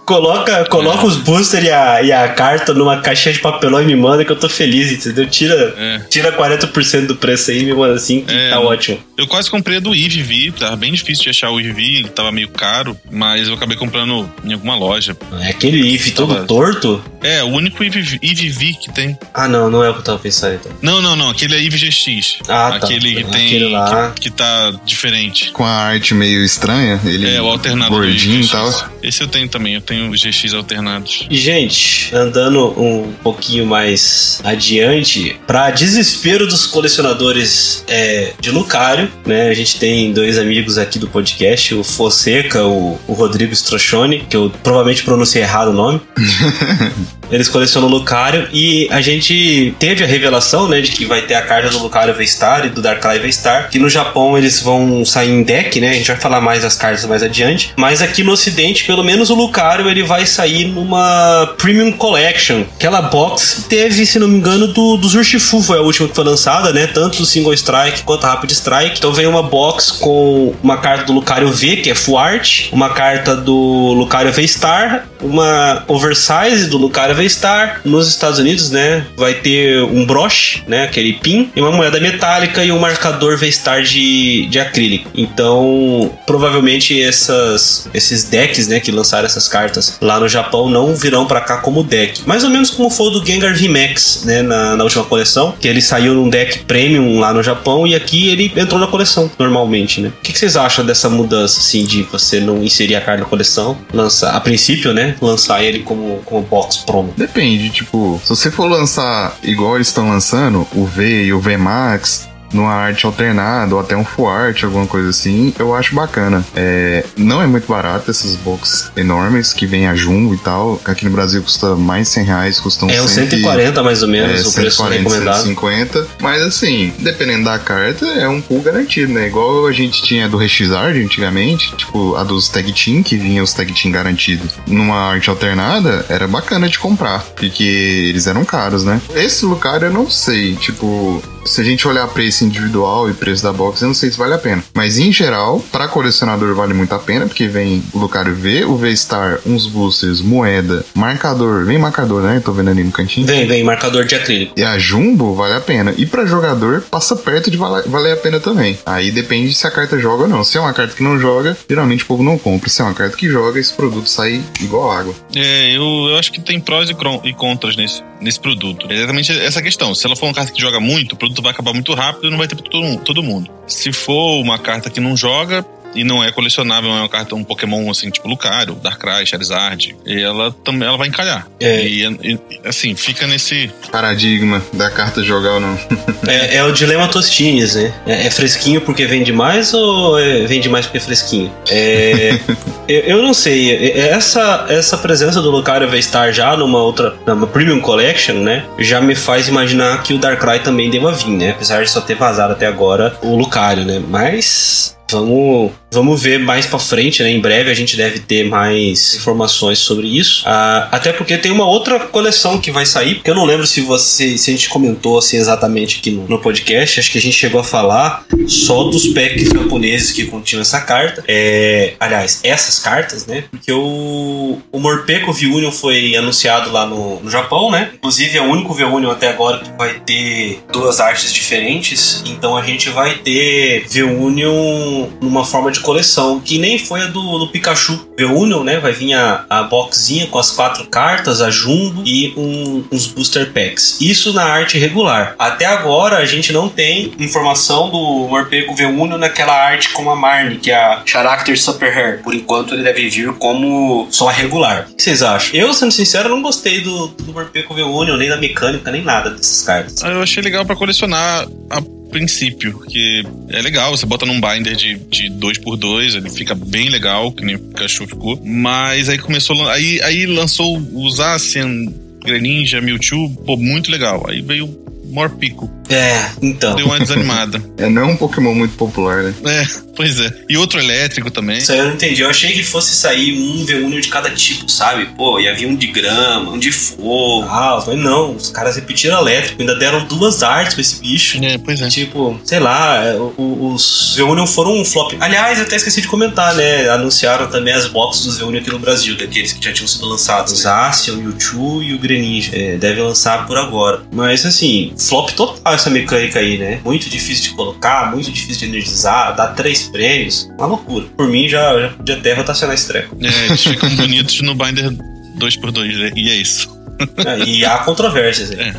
Coloca, coloca os boosters e a, e a carta numa caixinha de papelão e me manda que eu tô feliz, entendeu? Tira, É. tira 40% do preço aí e me manda assim que É. tá ótimo. Eu quase comprei a do EVV, tava bem difícil de achar o EVV, ele tava meio caro, mas eu acabei comprando em alguma loja. É aquele if todo Tava- torto? É, o único EVV, EVV que tem. Ah, não, não é o que eu tava pensando então. Não, não, não, aquele é EVGX. Ah, tá. Aquele que tem. Aquele lá. Que, que tá diferente. Com a arte meio estranha, ele É, o alternado do gordinho e tal. Esse eu tenho também, eu tenho os GX alternados. E, gente, andando um pouquinho mais adiante, para desespero dos colecionadores é, de Lucario, né? A gente tem dois amigos aqui do podcast, o Fonseca, o, o Rodrigo Strochone, que eu provavelmente pronunciei errado o nome. Eles colecionam Lucario e a gente teve a revelação, né, de que vai ter a carta do Lucario V-Star e do Darkrai V-Star, que no Japão eles vão sair em deck, né? A gente vai falar mais das cartas mais adiante, mas aqui no ocidente, pelo menos o Lucario ele vai sair numa Premium Collection. Aquela box teve, se não me engano, do, do Urshifu, foi a última que foi lançada, né? Tanto o Single Strike quanto a Rapid Strike. Então veio uma box com uma carta do Lucario V, que é Full Art, uma carta do Lucario V-Star, uma Oversize do Lucario V-Star. Nos Estados Unidos, né, vai ter um broche, né, aquele pin, e uma moeda metálica e um marcador V-Star de, de acrílico. Então, provavelmente essas, esses decks, né, que lançaram essas cartas lá no Japão não virão para cá como deck. Mais ou menos como foi o do Gengar VMAX, né, na, na última coleção, que ele saiu num deck premium lá no Japão e aqui ele entrou na coleção normalmente, né? O que, que vocês acham dessa mudança, assim, de você não inserir a carta na coleção, lançar, a princípio, né, lançar ele como, como box promo? Depende, tipo, se você for lançar igual eles estão lançando, o V e o V Max, numa arte alternada ou até um full art, alguma coisa assim, eu acho bacana. É, não é muito barato esses boxes enormes que vem a Jumbo e tal. Aqui no Brasil custa mais 100 reais, custam É uns 100 140 mais ou menos é, o preço 140, recomendado. 150. Mas assim, dependendo da carta, é um pool garantido, né? Igual a gente tinha do Rexard antigamente, tipo a dos Tag Team, que vinha os Tag Team garantidos. Numa arte alternada, era bacana de comprar, porque eles eram caros, né? Esse Lucario eu não sei, tipo, se a gente olhar preço individual e preço da box, eu não sei se vale a pena. Mas em geral, para colecionador vale muito a pena, porque vem o Lucario V, o V-Star, uns boosters, moeda, marcador, vem marcador, né? Tô vendo ali no cantinho. Vem, vem, marcador de acrílico. E a Jumbo vale a pena. E pra jogador, passa perto de vala- valer a pena também. Aí depende se a carta joga ou não. Se é uma carta que não joga, geralmente o povo não compra. Se é uma carta que joga, esse produto sai igual água. É, eu, eu acho que tem prós e, e contras nesse, nesse produto. É exatamente essa questão. Se ela for uma carta que joga muito, o produto vai acabar muito rápido e não vai ter pra todo, todo mundo. Se for uma carta que não joga e não é colecionável, é uma carta, um Pokémon assim, tipo Lucario, Darkrai, Charizard, e ela também ela vai encalhar. É. E, e, assim, fica nesse. Paradigma da carta jogar ou não. É, é o dilema Tostines, né? É, é fresquinho porque vende mais ou é, vende mais porque é fresquinho? É, eu, eu não sei. É- Essa, essa presença do Lucario V-Star já numa outra, numa Premium Collection, né? Já me faz imaginar que o Darkrai também deva vir, né? Apesar de só ter vazado até agora o Lucario, né? Mas Vamos, vamos ver mais pra frente, né? Em breve a gente deve ter mais informações sobre isso. Ah, até porque tem uma outra coleção que vai sair, porque eu não lembro se você se a gente comentou assim exatamente aqui no, no podcast. Acho que a gente chegou a falar só dos packs japoneses que continham essa carta. É, aliás, essas cartas, né? Porque o, o Morpeko V-Union foi anunciado lá no, no Japão, né? Inclusive é o único V-Union até agora que vai ter duas artes diferentes. Então a gente vai ter V-Union numa forma de coleção, que nem foi a do, do Pikachu. V-Union, né? Vai vir a, a boxinha com as quatro cartas, a Jumbo e um- uns booster packs. Isso na arte regular. Até agora a gente não tem informação do Morpeko V-Union naquela arte como a Marnie, que é a Character Super Hair. Por enquanto ele deve vir como só a regular. O que vocês acham? Eu, sendo sincero, não gostei do, do Morpeko V-Union, nem da mecânica, nem nada dessas cartas. Eu achei legal pra colecionar a princípio, porque é legal, você bota num binder de, de 2x2, ele fica bem legal, que nem o Pikachu ficou. Mas aí começou. Aí, aí lançou o Zacian, Greninja, Mewtwo, pô, muito legal. Aí veio o Morpico, É, então. deu uma desanimada. É, não é um Pokémon muito popular, né? É, pois é. E outro elétrico também. Isso aí eu não entendi. Eu achei que fosse sair um V1 de cada tipo, sabe? Pô, ia vir um de grama, um de fogo. Ah, mas não. Os caras repetiram elétrico, ainda deram duas artes pra esse bicho. É, pois é. Tipo, sei lá, é, os V1 foram um flop. Aliás, eu até esqueci de comentar, né? Anunciaram também as boxes dos V1 aqui no Brasil, daqueles que já tinham sido lançados. O Zacian, o Mewtwo e o Greninja. É, deve lançar por agora. Mas assim, flop total essa mecânica aí, né? Muito difícil de colocar, muito difícil de energizar, dá três prêmios. Uma loucura. Por mim, já, já podia até rotacionar esse treco. É, eles ficam bonitos no binder 2x2, né? e é isso. É, e há controvérsias aí. É.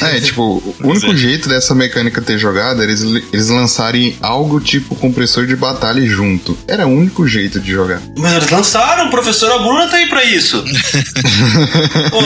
É, tipo, o único é. jeito dessa mecânica ter jogado era eles, eles lançarem algo tipo compressor de batalha junto. Era o único jeito de jogar. Mas eles lançaram, professora Bruna tá aí pra isso. Pô,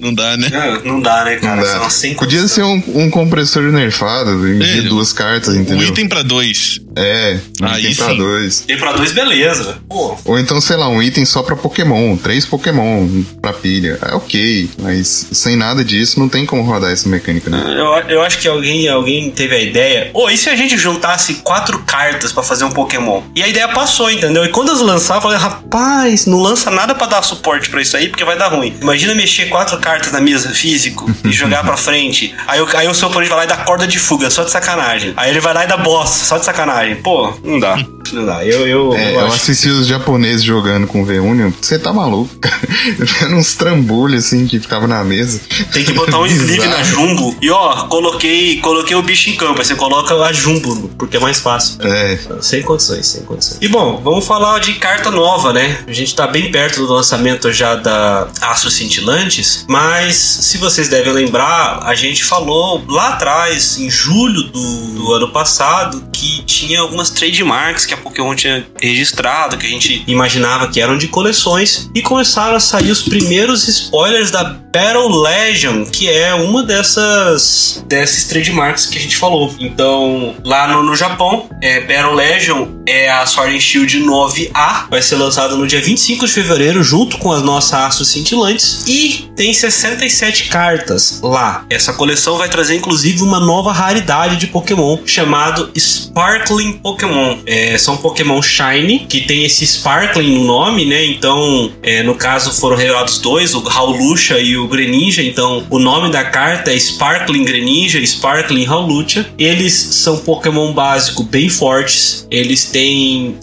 Não dá, né? É, Não dá, né, cara? Não dá. São Podia ser um, um compressor nerfado em É, de duas cartas, entendeu? item pra dois. É, um Aí item pra sim. dois. Tem pra dois, beleza. Pô, Ou então, sei lá, um item só pra Pokémon, três Pokémon pra pilha. É ok, mas sem nada disso não tem como rodar essa mecânica, né? eu, eu acho que alguém, alguém teve a ideia. Ô, e se a gente juntasse quatro cartas pra fazer um Pokémon? E a ideia passou, entendeu? E quando eles lançaram, eu falei, rapaz, não lança nada pra dar suporte pra isso aí, porque vai dar ruim. Imagina mexer quatro cartas na mesa físico e jogar pra frente. Aí, o- aí o seu oponente vai lá e dá corda de fuga, só de sacanagem. Aí ele vai lá e dá boss, só de sacanagem. Pô, não dá. Não dá. Eu, eu, É, eu eu assisti os japoneses jogando com o V-Union. Você tá maluco, cara. Vendo uns trambolhos assim que ficava na mesa. Tem que botar um sleeve na Jumbo. E ó, coloquei, coloquei o bicho em campo. Aí você coloca a Jumbo, porque é mais fácil. É, Sem condições, sem condições. E bom, vamos falar de carta nova, né? A gente tá bem perto do lançamento já da Astros Cintilantes, mas se vocês devem lembrar, a gente falou lá atrás, em julho do, do ano passado, que tinha algumas trademarks que a Pokémon tinha registrado, que a gente imaginava que eram de coleções, e começaram a sair os primeiros spoilers da Battle Legion, que é uma dessas desses trademarks que a gente falou. Então, lá no, no Japão, é, Battle Legion é a Sword and Shield 9A, vai ser lançada no dia 25 de fevereiro, junto com as nossas Astros Cintilantes, e tem 67 cartas lá. Essa coleção vai trazer, inclusive, uma nova raridade de Pokémon, chamado Sparkling Pokémon. É, são Pokémon Shiny, que tem esse Sparkling no nome, né? Então, é, no caso, foram revelados dois, o Howlucha e o Greninja. Então, o nome da carta é Sparkling Greninja Sparkling Howlucha. Eles são Pokémon básico bem fortes. Eles têm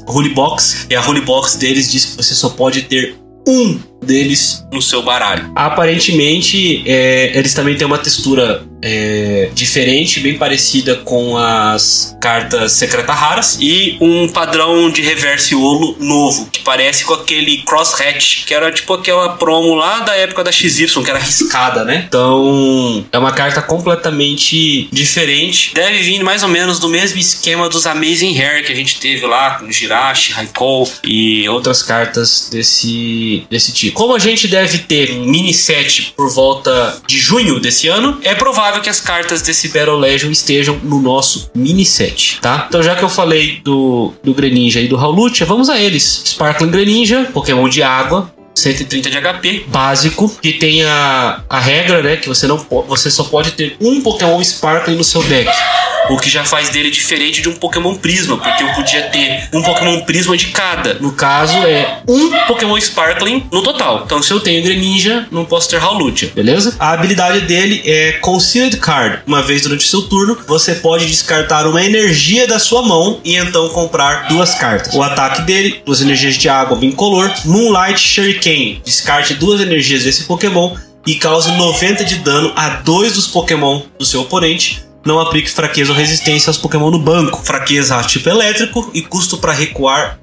Holy Box, e a Holy Box deles diz que você só pode ter um deles no seu baralho. Aparentemente, é, eles também têm uma textura é, diferente, bem parecida com as cartas secreta raras e um padrão de reverse olo novo, que parece com aquele cross hatch, que era tipo aquela promo lá da época da XY, que era riscada, né? Então, é uma carta completamente diferente. Deve vir mais ou menos do mesmo esquema dos Amazing Hair que a gente teve lá com Jirachi, Raikou e outras cartas desse, desse tipo. Como a gente deve ter um mini set por volta de junho desse ano, é provável que as cartas desse Battle Legion estejam no nosso mini set, tá? Então já que eu falei do, do Greninja e do Howlucha, vamos a eles. Sparkling Greninja, Pokémon de água, 130 de HP, básico, que tem a, a regra, né, que você não você só pode ter um Pokémon Sparkling no seu deck. O que já faz dele diferente de um Pokémon Prisma, porque eu podia ter um Pokémon Prisma de cada. No caso, é um Pokémon Sparkling no total. Então, se eu tenho Greninja, não posso ter Howlucha, beleza? A habilidade dele é Concealed Card. Uma vez durante seu turno, você pode descartar uma energia da sua mão e então comprar duas cartas. O ataque dele, duas energias de água bicolor, Moonlight Shuriken. Descarte duas energias desse Pokémon e cause 90 de dano a dois dos Pokémon do seu oponente. Não aplique fraqueza ou resistência aos Pokémon no banco. Fraqueza a tipo elétrico e custo para recuar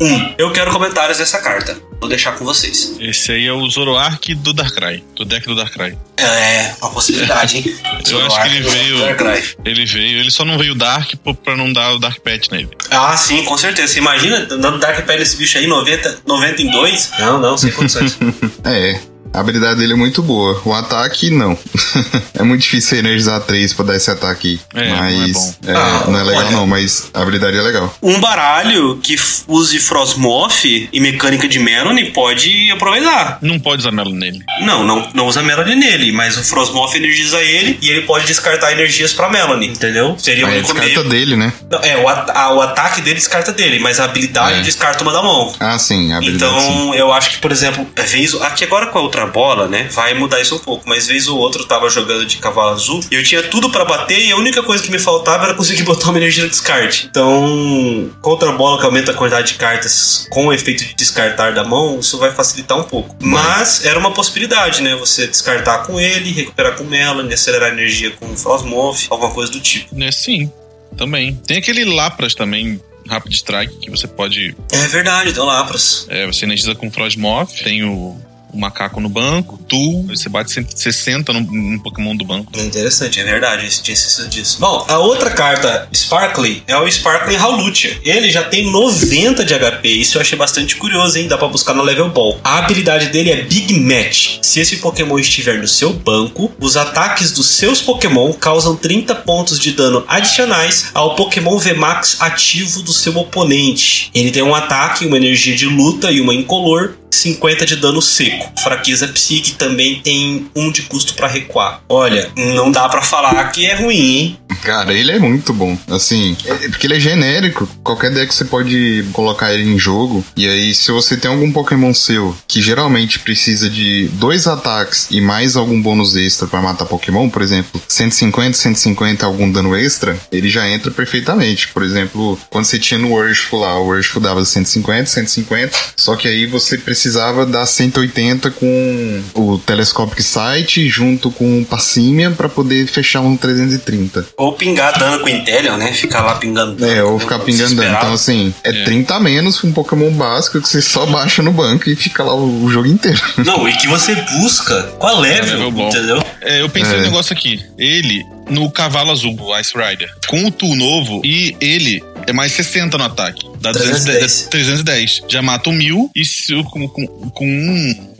1. Eu quero comentários dessa carta. Vou deixar com vocês. Esse aí é o Zoroark do Darkrai, do deck do Darkrai. É, uma possibilidade, hein? Eu acho que ele veio- Darkrai. Ele veio, ele só não veio Dark pra não dar o Dark Pet nele. Ah, sim, com certeza. Você imagina dando Dark Pele esse bicho aí, 90, 90 em 2? Não, não, sem condições. é. A habilidade dele é muito boa. O ataque, não. é muito difícil você energizar 3 pra dar esse ataque. É, não é mas bom. é, Ah, não é legal, olha. não. Mas a habilidade é legal. um baralho que use Frostmoth e mecânica de Melony pode aproveitar. Não pode usar Melo nele. Não, não, não usa Melody nele, mas o Frostmoth energiza ele e ele pode descartar energias pra Melody, entendeu? Seria Aí único descarta meio. dele, né? Não, É, o, at- a- o ataque dele descarta dele, mas a habilidade É. descarta uma da mão. Ah, sim, a habilidade sim. Então, eu acho que, por exemplo, vez aqui agora com a outra bola, né, vai mudar isso um pouco, mas vez ou outro eu tava jogando de cavalo azul e eu tinha tudo pra bater e a única coisa que me faltava era conseguir botar uma energia no descarte. Então, contra a bola que aumenta a quantidade de cartas com o efeito de descartar da mão, isso vai facilitar um pouco. Mas era uma possibilidade, né, você descartar com ele, recuperar com Melanie, acelerar a energia com Frostmoth, alguma coisa do tipo. É, sim, também. Tem aquele Lapras também, Rapid Strike, que você pode. É verdade, deu Lapras. É, você energiza com Frostmoth, tem o, o macaco no banco, Tu, você bate 160 no, Pokémon do banco. É interessante, é verdade, tinha esquecido disso. Bom, a outra carta, Sparkly, é o Sparkly Howlucha. Ele já tem 90 de HP, isso eu achei bastante curioso, hein? Dá pra buscar no Level Ball. A habilidade dele é Big Match. Se esse Pokémon estiver no seu banco, os ataques dos seus Pokémon causam 30 pontos de dano adicionais ao Pokémon VMAX ativo do seu oponente. Ele tem um ataque, uma energia de luta e uma incolor 50 de dano seco. Fraqueza psique também tem 1 de custo pra recuar. Olha, não dá pra falar que é ruim, hein? Cara, ele é muito bom. Assim, é- porque ele é genérico. Qualquer deck você pode colocar ele em jogo. E aí, se você tem algum Pokémon seu que geralmente precisa de dois ataques e mais algum bônus extra pra matar Pokémon, por exemplo, 150, 150, algum dano extra, ele já entra perfeitamente. Por exemplo, quando você tinha no Worshful lá, o Worshful dava 150, 150. Só que aí você precisava dar 180 com o Telescopic Sight junto com o Passimian pra poder fechar um 330. Ou pingar dano com o Intellion, né? Ficar lá pingando. É, ou ficar pingando dano. Então, assim, é, 30 a menos um Pokémon básico que você só baixa no banco e fica lá o, o jogo inteiro. Não, e que você busca qual level, level bom. entendeu? É, eu pensei É. um negócio aqui. Ele, no cavalo azul, o Ice Rider, com o Tu novo, e ele é mais 60 no ataque. Dá 310. 310. 310. Já mata um mil e se, com, com, com um.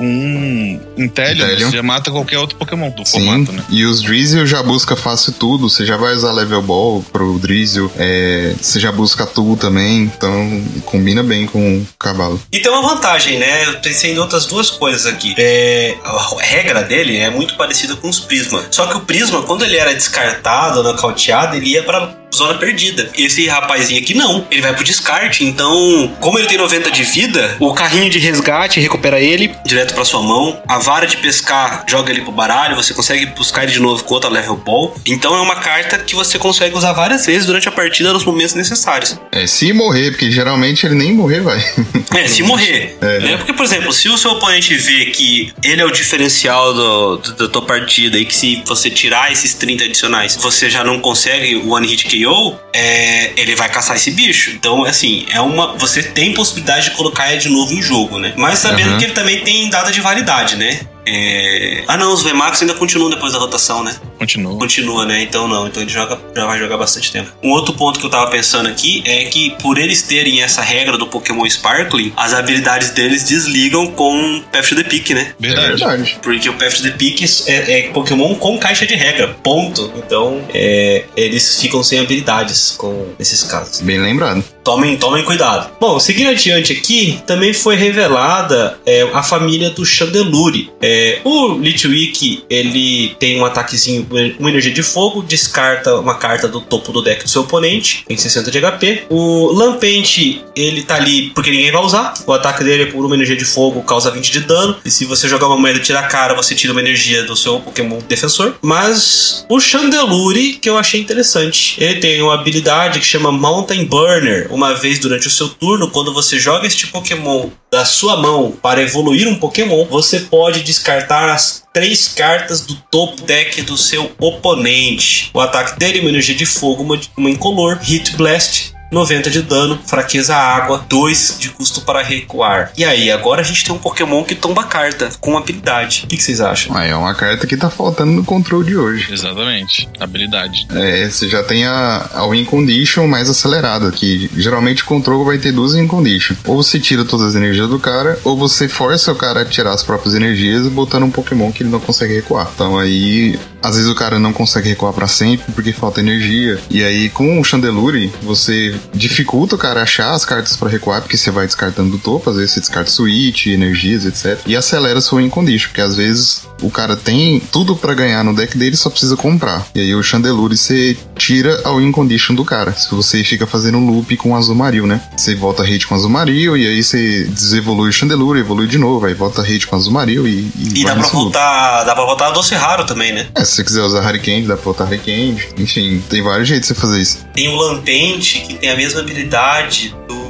Com um Intellion, Intellion. você já mata qualquer outro Pokémon do Sim, formato, né? e os Drizzle já busca fácil tudo. Você já vai usar Level Ball pro Drizzle. É, você já busca Tu também. Então, combina bem com o cavalo. E tem uma vantagem, né? Eu pensei em outras duas coisas aqui. É, a regra dele é muito parecida com os Prisma. Só que o Prisma, quando ele era descartado, nocauteado, ele ia pra zona perdida. Esse rapazinho aqui não. Ele vai pro descarte. Então, como ele tem 90 de vida, o carrinho de resgate recupera ele direto pra sua mão. A vara de pescar joga ele pro baralho. Você consegue buscar ele de novo com outra level ball. Então é uma carta que você consegue usar várias vezes durante a partida nos momentos necessários. É, se morrer, porque geralmente ele nem morrer vai. É, se morrer. É. Né? Porque, por exemplo, se o seu oponente vê que ele é o diferencial do, do- da tua partida e que se você tirar esses 30 adicionais, você já não consegue o One Hit KO, é, ele vai caçar esse bicho. Então, assim, é uma. Você tem possibilidade de colocar ele de novo em jogo, né? Mas sabendo Uhum. que ele também tem data de validade, né? É... Ah não, os VMAX ainda continuam depois da rotação, né? Continua. Continua, né? Então não. Então ele joga, já vai jogar bastante tempo. Um outro ponto que eu tava pensando aqui é que por eles terem essa regra do Pokémon Sparkling, as habilidades deles desligam com Path to the Peak, né? É Verdade. verdade. Porque o Path to the Peak é, é Pokémon com caixa de regra, ponto. Então é, eles ficam sem habilidades com nesses casos. Bem lembrado. Tomem, tomem cuidado. Bom, seguindo adiante aqui, também foi revelada é, a família do Chandelure. É, o Litwick, ele tem um ataquezinho, uma energia de fogo, descarta uma carta do topo do deck do seu oponente, tem 60 de HP. O Lampente, ele tá ali porque ninguém vai usar. O ataque dele é por uma energia de fogo, causa 20 de dano. E se você jogar uma moeda e tirar a cara, você tira uma energia do seu Pokémon defensor. Mas o Chandelure, que eu achei interessante, ele tem uma habilidade que chama Mountain Burner. Uma vez durante o seu turno, quando você joga este Pokémon da sua mão para evoluir um Pokémon, você pode descartar as três cartas do topo deck do seu oponente. O ataque dele uma energia de fogo, uma, uma incolor, Hit Blast. 90 de dano, fraqueza água, 2 de custo para recuar. E aí, agora a gente tem um Pokémon que tomba carta com habilidade. O que, que vocês acham? Ah, é uma carta que tá faltando no controle de hoje. Exatamente. Habilidade. É, você já tem a, a Win Condition mais acelerada, que geralmente o controle vai ter duas Win Condition. Ou você tira todas as energias do cara, ou você força o cara a tirar as próprias energias botando um Pokémon que ele não consegue recuar. Então aí, às vezes o cara não consegue recuar pra sempre porque falta energia. E aí, com o Chandelure, você dificulta o cara achar as cartas pra recuar, porque você vai descartando do topo, às vezes você descarta switch, energias, etc. E acelera sua Win Condition, porque às vezes o cara tem tudo pra ganhar no deck dele, só precisa comprar. E aí o Chandelure você tira a win condition do cara. Se você fica fazendo um loop com o Azumarill, né? Você volta hit com o Azumarill e aí você desevolui o Chandelure, evolui de novo, aí volta hit com o Azumarill e, E dá pra nesse loop. voltar. Dá pra voltar doce raro também, né? É, se você quiser usar Hurricane, dá pra botar Hurricane. Enfim, tem vários jeitos de você fazer isso. Tem o Lampente, que tem a mesma habilidade do.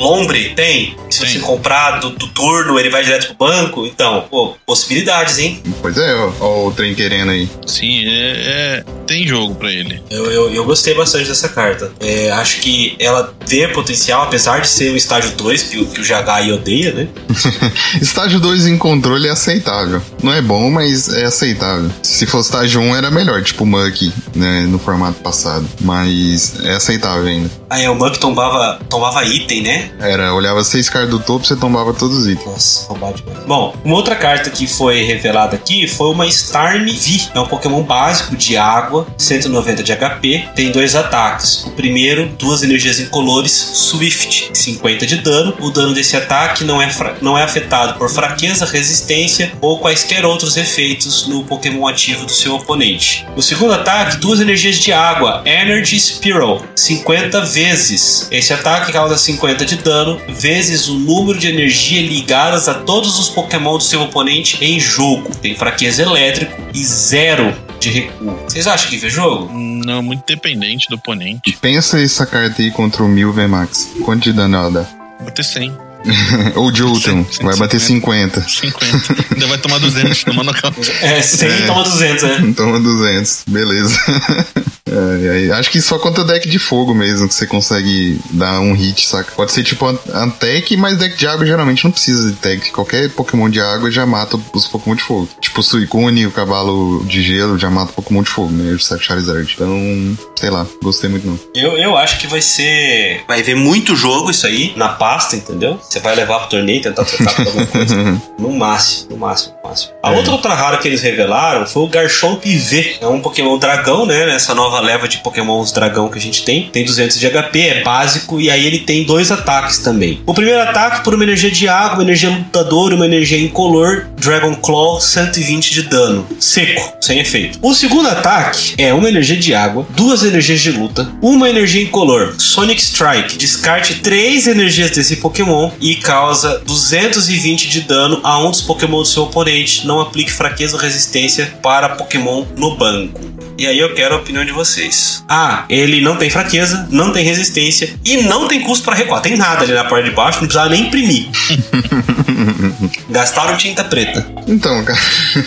Lombre, tem. Se você comprar do, do turno, ele vai direto pro banco. Então, pô, possibilidades, hein? Pois é, ó, ó o trem querendo aí. Sim, é, é- tem jogo pra ele. Eu, eu, eu gostei bastante dessa carta. É, acho que ela tem potencial, apesar de ser o estágio 2, que, o- que o Jagai odeia, né? Estágio 2 em controle é aceitável. Não é bom, mas é aceitável. Se fosse estágio 1 era melhor, tipo o Muck, né, no formato passado. Mas é aceitável ainda. Aí o Muck tombava, tombava item, né? Era, olhava seis cartas do topo, você tombava todos os itens. Nossa, roubado demais. Bom, uma outra carta que foi revelada aqui foi uma Starm V. É um Pokémon básico de água, 190 de HP, tem dois ataques. O primeiro, duas energias incolores, Swift, 50 de dano. O dano desse ataque não é, não é afetado por fraqueza, resistência ou quaisquer outros efeitos no Pokémon ativo do seu oponente. O segundo ataque, duas energias de água, Energy Spiral, 50 vezes. Esse ataque causa 50 de dano, vezes o número de energia ligadas a todos os Pokémon do seu oponente em jogo. Tem fraqueza elétrico e zero de recuo. Vocês acham que vê jogo? Não, muito dependente do oponente. Pensa essa carta aí contra o Mil VMAX. Quanto de dano ela dá? Bater 100. Ou Jolteon, vai bater 50. 50. Ainda vai tomar 200, tomar nocaute. É, 100 é, toma 200, né? Toma 200, beleza. É, é, acho que só contra deck de fogo mesmo que você consegue dar um hit, saca? Pode ser tipo Antec, mas deck de água geralmente não precisa de tech. Qualquer Pokémon de água já mata os Pokémon de fogo. Tipo o Suicune, o cavalo de gelo, já mata o Pokémon de fogo, né? O Charizard. Então, sei lá, gostei muito não. Eu, eu acho que vai ser. Vai ver muito jogo isso aí na pasta, entendeu? Você vai levar pro torneio, tentar trocar por alguma coisa. no máximo, no máximo, no máximo. A é. outra outra rara que eles revelaram foi o Garchomp V. É um Pokémon dragão, né? Nessa nova leva de Pokémons dragão que a gente tem. Tem 200 de HP, é básico, e aí ele tem dois ataques também. O primeiro ataque por uma energia de água, uma energia lutadora uma energia incolor, Dragon Claw, 120 de dano. Seco, sem efeito. O segundo ataque é uma energia de água, duas energias de luta, uma energia incolor, Sonic Strike. Descarte três energias desse Pokémon e causa 220 de dano a um dos Pokémon do seu oponente. Não aplique fraqueza ou resistência para Pokémon no banco. E aí eu quero a opinião de vocês. Ah, ele não tem fraqueza, não tem resistência e não tem custo para recuar. Tem nada ali na parte de baixo, não precisava nem imprimir. Gastaram tinta preta. Então, cara,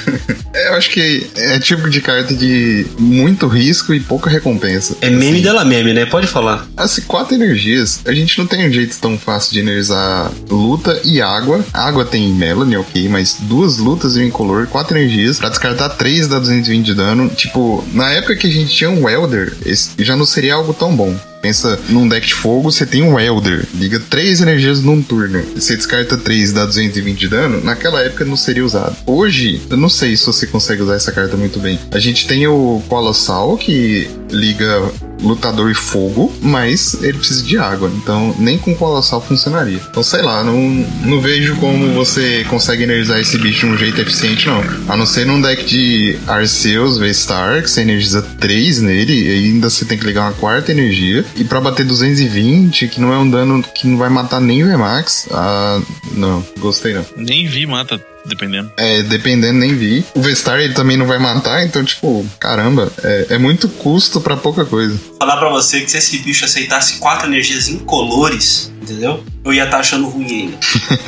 eu acho que é tipo de carta de muito risco e pouca recompensa. É meme assim, dela meme, né? Pode falar. Assim, quatro energias, a gente não tem um jeito tão fácil de energizar luta e água. A água tem Melanie, ok, mas duas lutas e um incolor, quatro energias, pra descartar três dá 220 de dano. Tipo, na época que a gente tinha um Welder, já não seria algo tão bom. Pensa num deck de fogo, você tem um Elder, liga três energias num turno. Você descarta três, dá 220 de dano. Naquela época não seria usado. Hoje, eu não sei se você consegue usar essa carta muito bem. A gente tem o Colossal, que liga lutador e fogo, mas ele precisa de água. Então, nem com colossal funcionaria. Então, sei lá, não, não vejo como você consegue energizar esse bicho de um jeito eficiente, não. A não ser num deck de Arceus V-Star, que você energiza 3 nele, e ainda você tem que ligar uma quarta energia. E para bater 220, que não é um dano que não vai matar nem o Emax, ah, não, gostei não. Nem vi mata dependendo. É, dependendo, nem vi. O Vestar ele também não vai matar, então, tipo, caramba, é, é muito custo para pouca coisa. Falar para você que se esse bicho aceitasse quatro energias incolores, entendeu? Eu ia estar tá achando ruim ainda.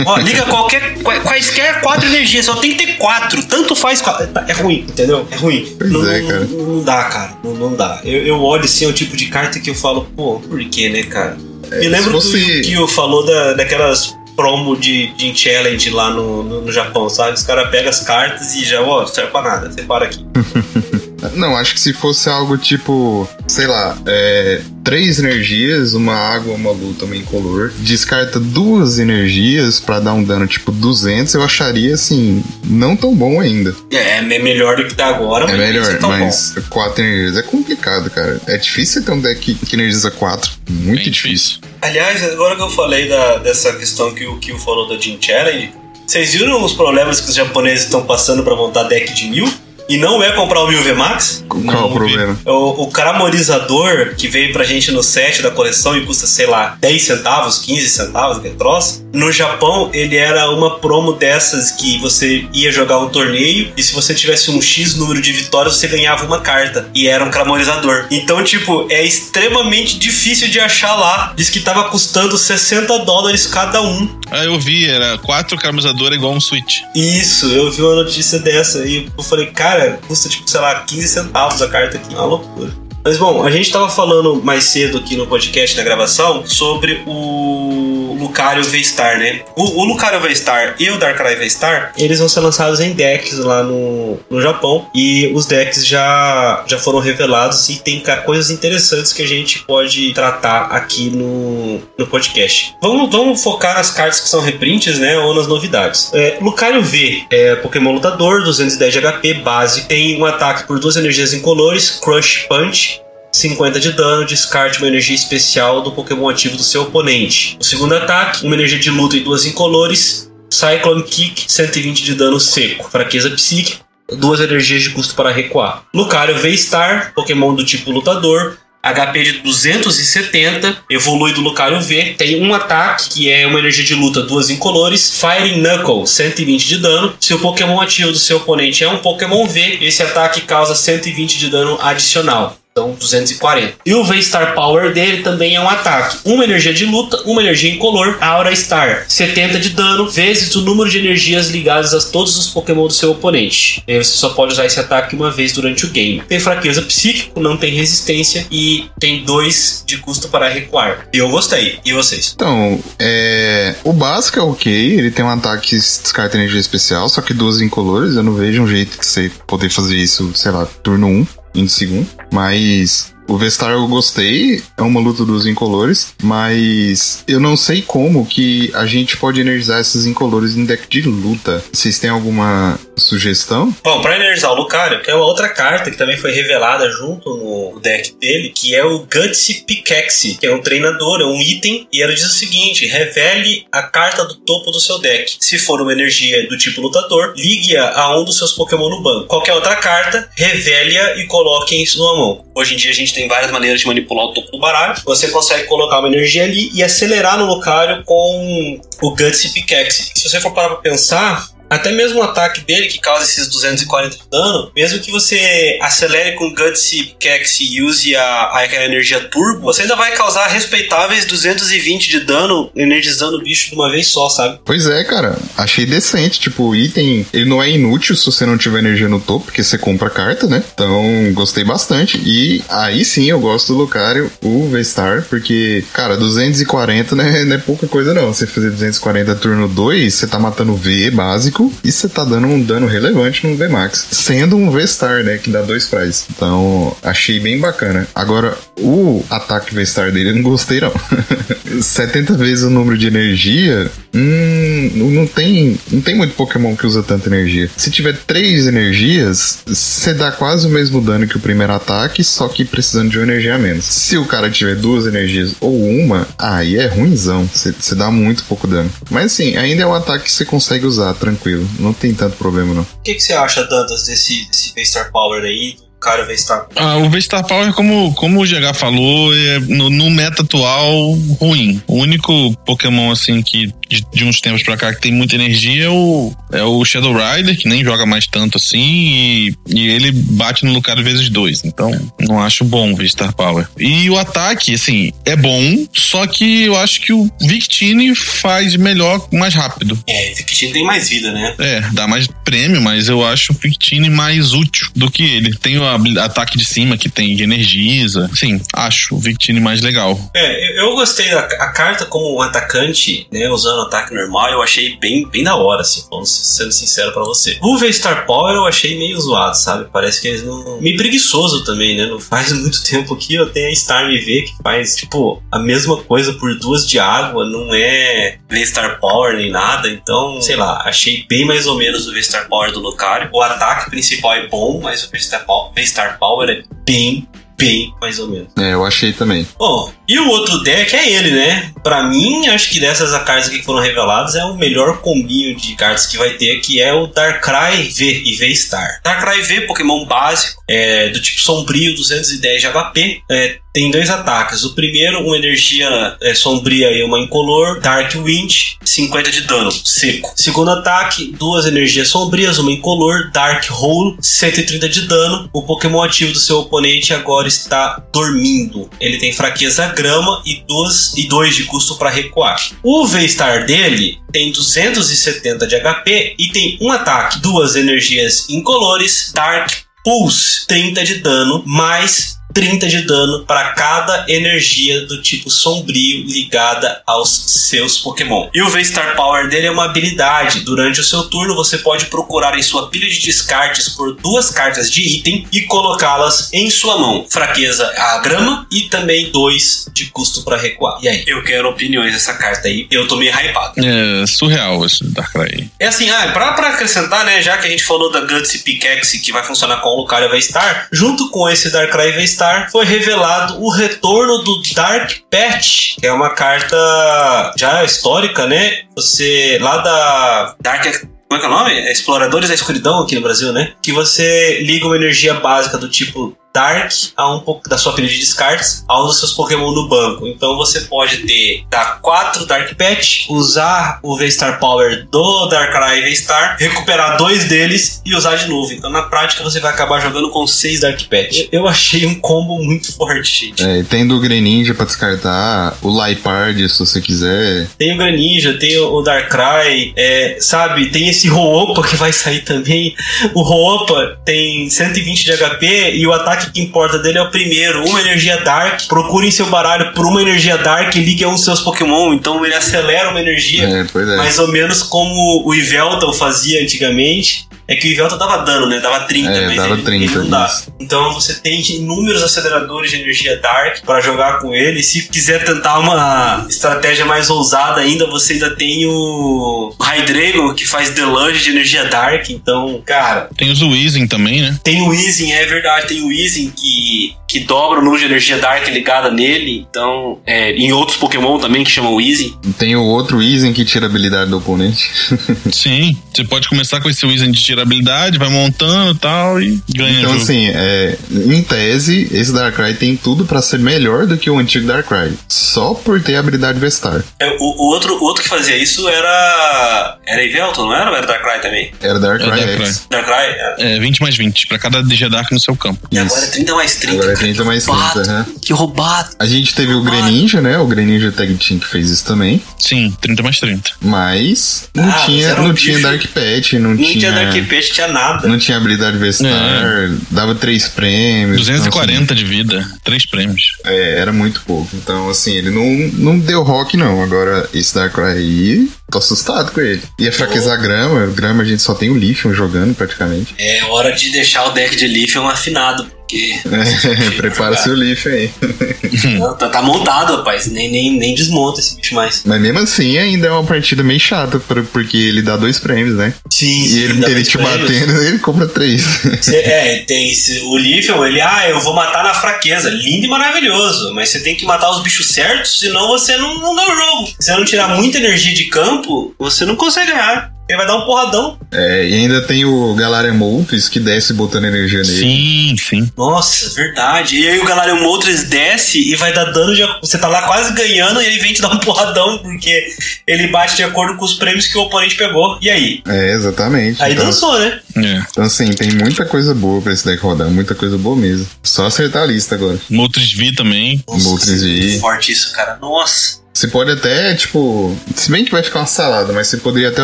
Ó, liga qualquer, quaisquer quatro energias, só tem que ter quatro. Tanto faz. É ruim, entendeu? É ruim. Não, é. Não, não dá, cara. Não, não dá. Eu, eu olho assim, é o tipo de carta que eu falo, pô, por que, né, cara? É, Me lembro fosse... que o Kyo falou da, daquelas promo de, de challenge lá no, no, no Japão, sabe? Os caras pegam as cartas e já, ó, oh, serve pra nada, separa aqui. Não, acho que se fosse algo tipo, sei lá, é, três energias, uma água, uma luta, uma incolor, descarta duas energias para dar um dano tipo 200, eu acharia assim, não tão bom ainda. É, é melhor do que tá agora, é melhor, mas bom. quatro energias é complicado, cara. É difícil ter um deck que energiza quatro, muito Bem difícil. difícil. Aliás, agora que eu falei da, dessa questão que o Kyo falou da Jin Challenge, vocês viram os problemas que os japoneses estão passando para montar deck de mil? E não é comprar o Mil VMAX. Qual o problema? O, o cramorizador que veio pra gente no set da coleção e custa, sei lá, 10 centavos, 15 centavos, que troço. No Japão, ele era uma promo dessas que você ia jogar um torneio e se você tivesse um X número de vitórias, você ganhava uma carta. E era um cramorizador. Então, tipo, é extremamente difícil de achar lá. Diz que tava custando 60 dólares cada um. Ah, eu vi, era quatro cramorizadores igual um Switch. Isso, eu vi uma notícia dessa e eu falei, cara cara, custa tipo, sei lá, 15 centavos a carta aqui. É uma loucura. Mas bom, a gente tava falando mais cedo aqui no podcast, na gravação, sobre o Lucario V-Star, né? O, o Lucario V-Star e o Darkrai V-Star, eles vão ser lançados em decks lá no, no Japão. E os decks já, já foram revelados e tem coisas interessantes que a gente pode tratar aqui no, no podcast. Vamos, vamos focar nas cartas que são reprints, né? Ou nas novidades. É, Lucario V é Pokémon lutador, 210 de HP, base. Tem um ataque por duas energias incolores, Crush Punch 50 de dano, descarte uma energia especial do Pokémon ativo do seu oponente. O segundo ataque, uma energia de luta e duas incolores, Cyclone Kick, 120 de dano seco. Fraqueza psíquica, duas energias de custo para recuar. Lucario V-Star, Pokémon do tipo lutador, HP de 270, evolui do Lucario V, tem um ataque que é uma energia de luta, duas incolores, Firing Knuckle, 120 de dano. Se o Pokémon ativo do seu oponente é um Pokémon V, esse ataque causa 120 de dano adicional. Então, 240. E o V-Star Power dele também é um ataque. Uma energia de luta, uma energia incolor, Aura Star. 70 de dano, vezes o número de energias ligadas a todos os Pokémon do seu oponente. E aí você só pode usar esse ataque uma vez durante o game. Tem fraqueza psíquico, não tem resistência e tem 2 de custo para recuar. Eu gostei. E vocês? Então, é... o básico é ok. Ele tem um ataque que descarta energia especial, só que duas incolores. Eu não vejo um jeito que você poder fazer isso, sei lá, turno 1 em segundo. Mas o Vestar eu gostei, é uma luta dos incolores, mas eu não sei como que a gente pode energizar esses incolores em deck de luta. Vocês têm alguma sugestão? Bom, para energizar o Lucario, tem uma outra carta que também foi revelada junto no deck dele, que é o Gutsy Pickaxe, que é um treinador, é um item, e ela diz o seguinte: revele a carta do topo do seu deck. Se for uma energia do tipo lutador, ligue-a a um dos seus Pokémon no banco. Qualquer outra carta, revele-a e coloque em sua mão. Hoje em dia a gente tem várias maneiras de manipular o topo do baralho. Você consegue colocar uma energia ali e acelerar no Lucario com o Gutsy Pickaxe. Se você for parar pra pensar, até mesmo o ataque dele, que causa esses 240 de dano, mesmo que você acelere com Gutsy Kex e use a, a, energia turbo, você ainda vai causar respeitáveis 220 de dano energizando o bicho de uma vez só, sabe? Pois é, cara. Achei decente. Tipo, o item, ele não é inútil se você não tiver energia no topo, porque você compra carta, né? Então, gostei bastante. E aí sim eu gosto do Lucario, o V-Star, porque, cara, 240 né, não é pouca coisa não. Você fazer 240 turno 2, você tá matando V básico e você tá dando um dano relevante no VMAX, sendo um V-Star, né, que dá dois price. Então, achei bem bacana. Agora, o ataque V-Star dele eu não gostei não. 70 vezes o número de energia, hum, não tem, não tem muito Pokémon que usa tanta energia. Se tiver três energias, você dá quase o mesmo dano que o primeiro ataque, só que precisando de uma energia a menos. Se o cara tiver duas energias ou uma, aí é ruimzão. Você dá muito pouco dano. Mas assim, ainda é um ataque que você consegue usar tranquilo tranquilo. Não tem tanto problema, não. O que, que você acha, Dantas, desse, desse V-Star Power aí? cara o V-Star Ah, o V-Star Power, como, como o GH falou, é no, no, meta atual ruim. O único Pokémon, assim, que de, de, uns tempos pra cá que tem muita energia é o, é o Shadow Rider, que nem joga mais tanto assim, e, e ele bate no Lucario vezes dois. Então, não acho bom o V-Star Power. E o ataque, assim, é bom, só que eu acho que o Victini faz melhor, mais rápido. É, o Victini tem mais vida, né? É, dá mais prêmio, mas eu acho o Victini mais útil do que ele. Tem o ataque de cima que tem de energiza. Sim, acho o Victini mais legal. É, eu gostei da a carta como um atacante, né, usando ataque normal, eu achei bem, bem da hora, assim, sendo sincero para você. O V-Star Power eu achei meio zoado, sabe? Parece que eles não. meio preguiçoso também, né? Não faz muito tempo que eu tenho a Star MV que faz, tipo, a mesma coisa por duas de água, não é V-Star Power nem nada, então, sei lá, achei bem mais ou menos o V-Star Power do Lucario. O ataque principal é bom, mas o V-Star Power Star Power é bem, bem mais ou menos. É, eu achei também. Bom, e o outro deck é ele, né? Para mim, acho que dessas cartas que foram reveladas é o melhor combinho de cartas que vai ter, que é o Darkrai V e V-Star. Darkrai V, Pokémon básico, é, do tipo sombrio, 210 de HP, é, tem dois ataques. O primeiro, uma energia é, sombria e uma incolor, Dark Wind, 50 de dano, seco. Segundo ataque, duas energias sombrias, uma incolor, Dark Hole, 130 de dano. O Pokémon ativo do seu oponente agora está dormindo. Ele tem fraqueza grama e 2 e dois de custo para recuar. O V-Star dele tem 270 de HP e tem um ataque, duas energias incolores, Dark Pulse, 30 de dano, mais 30 de dano para cada energia do tipo sombrio ligada aos seus Pokémon. E o V-Star Power dele é uma habilidade. Durante o seu turno, você pode procurar em sua pilha de descartes por duas cartas de item e colocá-las em sua mão. Fraqueza a grama e também dois de custo para recuar. E aí? Eu quero opiniões dessa carta aí. Eu tô meio hypado. É surreal esse Darkrai. É assim, ah, pra, pra acrescentar, né, já que a gente falou da Guts e Pickaxe que vai funcionar com o Lucario V-Star, junto com esse Darkrai V-Star, foi revelado o retorno do Dark Patch, que é uma carta já histórica, né? Você, lá da Dark como é que é o nome? É Exploradores da Escuridão aqui no Brasil, né? Que você liga uma energia básica do tipo Dark a um pouco da sua pilha de descartes a um dos seus Pokémon no banco. Então você pode ter dar 4 Dark Patch, usar o V-Star Power do Darkrai V-Star, recuperar dois deles e usar de novo. Então na prática você vai acabar jogando com 6 Dark Patch. Eu achei um combo muito forte, gente. É, tem do Greninja pra descartar, o Lipard se você quiser. Tem o Greninja, tem o Darkrai, é, sabe? Tem esse Roopa que vai sair também. O Roopa tem 120 de HP e o ataque que importa dele é o primeiro, uma energia Dark. Procure em seu baralho por uma energia Dark e ligue a um dos seus Pokémon. Então ele acelera uma energia, É, pois é. mais ou menos como o Yveltal fazia antigamente. É que o Yveltal dava dano, né? Dava 30, É, mas dava ele, 30, ele não dá. isso. Então você tem inúmeros aceleradores de energia Dark para jogar com ele. Se quiser tentar uma estratégia mais ousada ainda, você ainda tem o Hydreigon que faz Deluge de energia Dark. Então, cara, Tem o Weezing também, né? tem o Weezing, é verdade, tem o Weezing que, que dobra o número de energia Dark ligada nele. Então, é, em outros Pokémon também que chamam Weezing. Tem o outro Easy que tira a habilidade do oponente. Sim. Você pode começar com esse Weezing de tirabilidade, vai montando e tal e ganha Então, assim, é, em tese, esse Darkrai tem tudo pra ser melhor do que o antigo Darkrai. Só por ter a habilidade Vestar. É, o, o outro, o outro que fazia isso era. Era Yveltal, não era? Ou era Darkrai também? Era Darkrai É Darkrai. Darkrai? É. É 20 mais 20, pra cada DG Dark no seu campo. E agora é 30 mais 30. Agora é 30 que mais roubado, 30, aham. Que roubado. A gente teve o Greninja, né? O Greninja Tag Team que fez isso também. Sim, 30 mais 30. Mas não Ah, tinha, mas era um não tinha bicho. Dark Patch, não, Não tinha. tinha Dark Peixe, tinha nada. Não tinha habilidade Vestar, É. dava três prêmios. 240 de vida, 3 prêmios. Então, assim, é, era muito pouco. Então, assim, ele não, não deu rock, não. Agora, esse Darkrai aí, tô assustado com ele. E a fraqueza a grama, grama a gente só tem o Lithium jogando praticamente. É hora de deixar o deck de Lithium afinado, porque. É, prepara seu Lithium aí. Não, tá, tá montado, rapaz. Nem, nem, nem desmonta esse bicho mais. Mas mesmo assim, ainda é uma partida meio chata, por- porque ele dá dois prêmios, né? Sim, E ele, ele te batendo, ele compra três. Cê- é, tem o Lithium, ele, ah, eu vou matar na fraqueza. Lindo e maravilhoso. Mas você tem que matar os bichos certos, senão você não, não ganha o jogo. Se você não tirar muita energia de campo, você não consegue ganhar. Ele vai dar um porradão. É, e ainda tem o Galarian Moltres que desce botando energia nele. Sim, sim. Nossa, verdade. E aí o Galarian Moltres desce e vai dar dano de. Você tá lá quase ganhando e ele vem te dar um porradão, porque ele bate de acordo com os prêmios que o oponente pegou. E aí? É, exatamente. Aí então, dançou, né? É. então, assim, tem muita coisa boa pra esse deck rodar, muita coisa boa mesmo. Só acertar a lista agora. Moltres V também. Nossa, Moltres V. forte isso, cara. Nossa. Você pode até, tipo. Se bem que vai ficar uma salada, mas você poderia até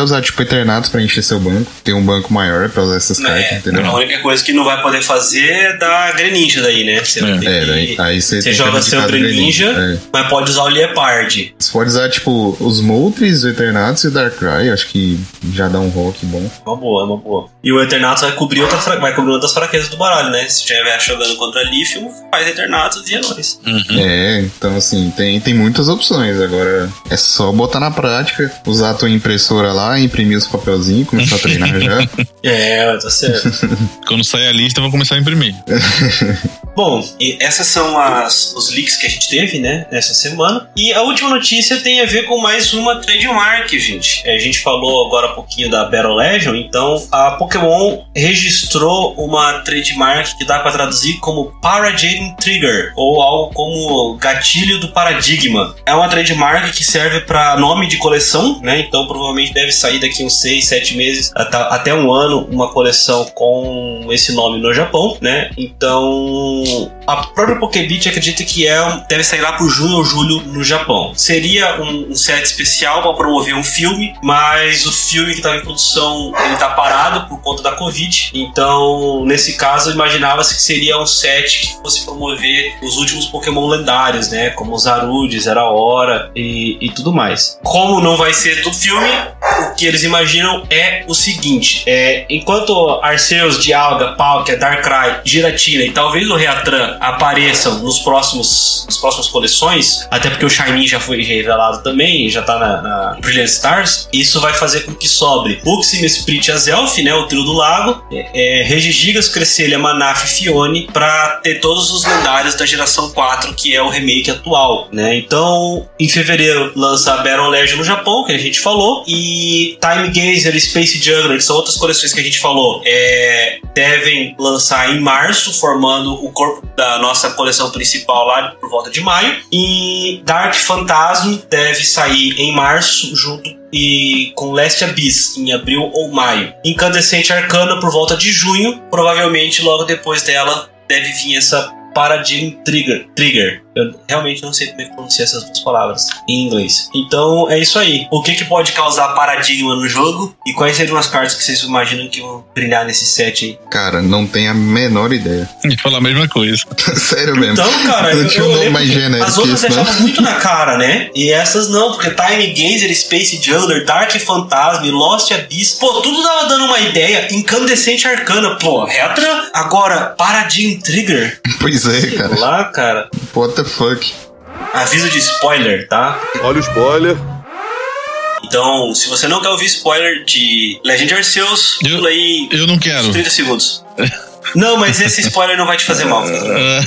usar, tipo, Eternatus pra encher seu banco. Ter um banco maior pra usar essas cartas, É, entendeu? a única coisa que não vai poder fazer é dar Greninja daí, né? Você, É, É, que- daí, aí você, você tem joga seu do Greninja, É. mas pode usar o Leopard. Você pode usar, tipo, os Moltres, o Eternatus e o Darkrai. Acho que já dá um rock bom. Uma boa, uma boa. E o Eternatus vai cobrir, outra fra... vai cobrir uma das fraquezas do baralho, né? Se estiver jogando contra Lithium, faz Eternatus e é nóis. Uhum. É, então, assim, tem, tem muitas opções. Agora é só botar na prática, usar a tua impressora lá, imprimir os papelzinhos, começar a treinar já. É, tá certo. Quando sair a lista, eu vou começar a imprimir. Bom, essas são as, os leaks que a gente teve, né, nessa semana. E a última notícia tem a ver com mais uma trademark, gente. É, A gente falou agora um pouquinho da Battle Legion, então a Pokémon registrou uma trademark que dá pra traduzir como Paradigm Trigger, ou algo como gatilho do paradigma. É uma trademark que serve para nome de coleção, né? Então provavelmente deve sair daqui uns 6, 7 meses, até, até um ano, uma coleção com esse nome no Japão, né? Então a própria Pokébit acredita que é um, deve sair lá por junho ou julho no Japão. Seria um, um set especial para promover um filme, mas o filme que estava em produção ele tá parado por conta da Covid. Então, nesse caso, imaginava-se que seria um set que fosse promover os últimos Pokémon lendários, né? Como os Zarud, Zeraora e, e tudo mais. Como não vai ser do filme, o que eles imaginam é o seguinte: é, enquanto Arceus, Dialga, Palkia, Darkrai, Giratina e talvez o Reatran apareçam nos próximos, nas próximas coleções, até porque o Shiny já foi revelado também, já tá na, na Brilliant Stars, isso vai fazer com que sobre Uxim, Sprit e Azelf, né, o trio do lago, é, é, Regigigas, Cresselia, Manaf e Fione, pra ter todos os lendários da geração 4, que é o remake atual, né? Então, em fevereiro lança Battle Legend no Japão, que a gente falou, e Time Gazer, Space Juggler, que são outras coleções que a gente falou, é, devem lançar em março, formando o corpo da nossa coleção principal lá por volta de maio. E Dark Phantasm deve sair em março, junto e com Last Abyss em abril ou maio. Incandescente Arcana por volta de junho, provavelmente logo depois dela deve vir essa Paradigm Trigger. Trigger. Eu realmente não sei como é que pronuncia essas duas palavras em inglês. Então é isso aí. O que, que pode causar paradigma no jogo? E quais seriam as cartas que vocês imaginam que vão brilhar nesse set aí? Cara, não tenho a menor ideia. E falar a mesma coisa. Sério mesmo. Então, cara, não eu, tinha um nome mais genérico as outras isso, deixavam não. muito na cara, né? E essas não, porque Time Gazer, Space Juggler, Dark Phantasm, Lost Abyss, pô, tudo tava dando uma ideia. Incandescente Arcana, pô, Retra. Agora, Paradigm Trigger. Pois é, Sei cara. lá, cara. What the fuck? Aviso de spoiler, tá? Olha o spoiler. Então, se você não quer ouvir spoiler de Legend Arceus, Eu- pula aí Eu não quero. 30 segundos. Não, mas esse spoiler não vai te fazer mal. Ah,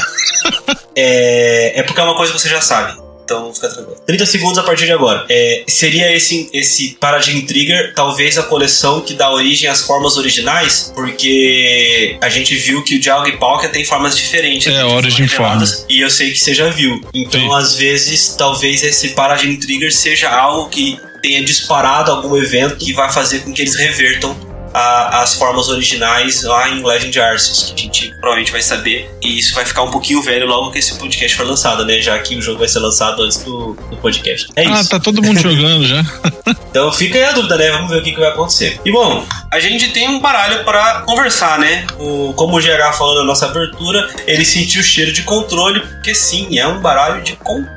É, é porque é uma coisa que você já sabe. Então fica tranquilo. 30 segundos a partir de agora. É, seria esse, esse Paradigm Trigger, talvez a coleção que dá origem às formas originais, porque a gente viu que o Dialga e Palkia tem formas diferentes. É, né, origin reveladas, E eu sei que você já viu. Então, Sim. às vezes, talvez esse Paradigm Trigger seja algo que tenha disparado algum evento que vai fazer com que eles revertam a- as formas originais lá em Legend Arceus, que a gente provavelmente vai saber. E isso vai ficar um pouquinho velho logo que esse podcast for lançado, né? Já que o jogo vai ser lançado antes do, do podcast. É ah, isso. tá todo mundo jogando já. Então fica aí a dúvida, né? Vamos ver o que, que vai acontecer. E bom, a gente tem um baralho pra conversar, né? O, como o GH falou na nossa abertura, ele sentiu o cheiro de controle, porque sim, é um baralho de controle.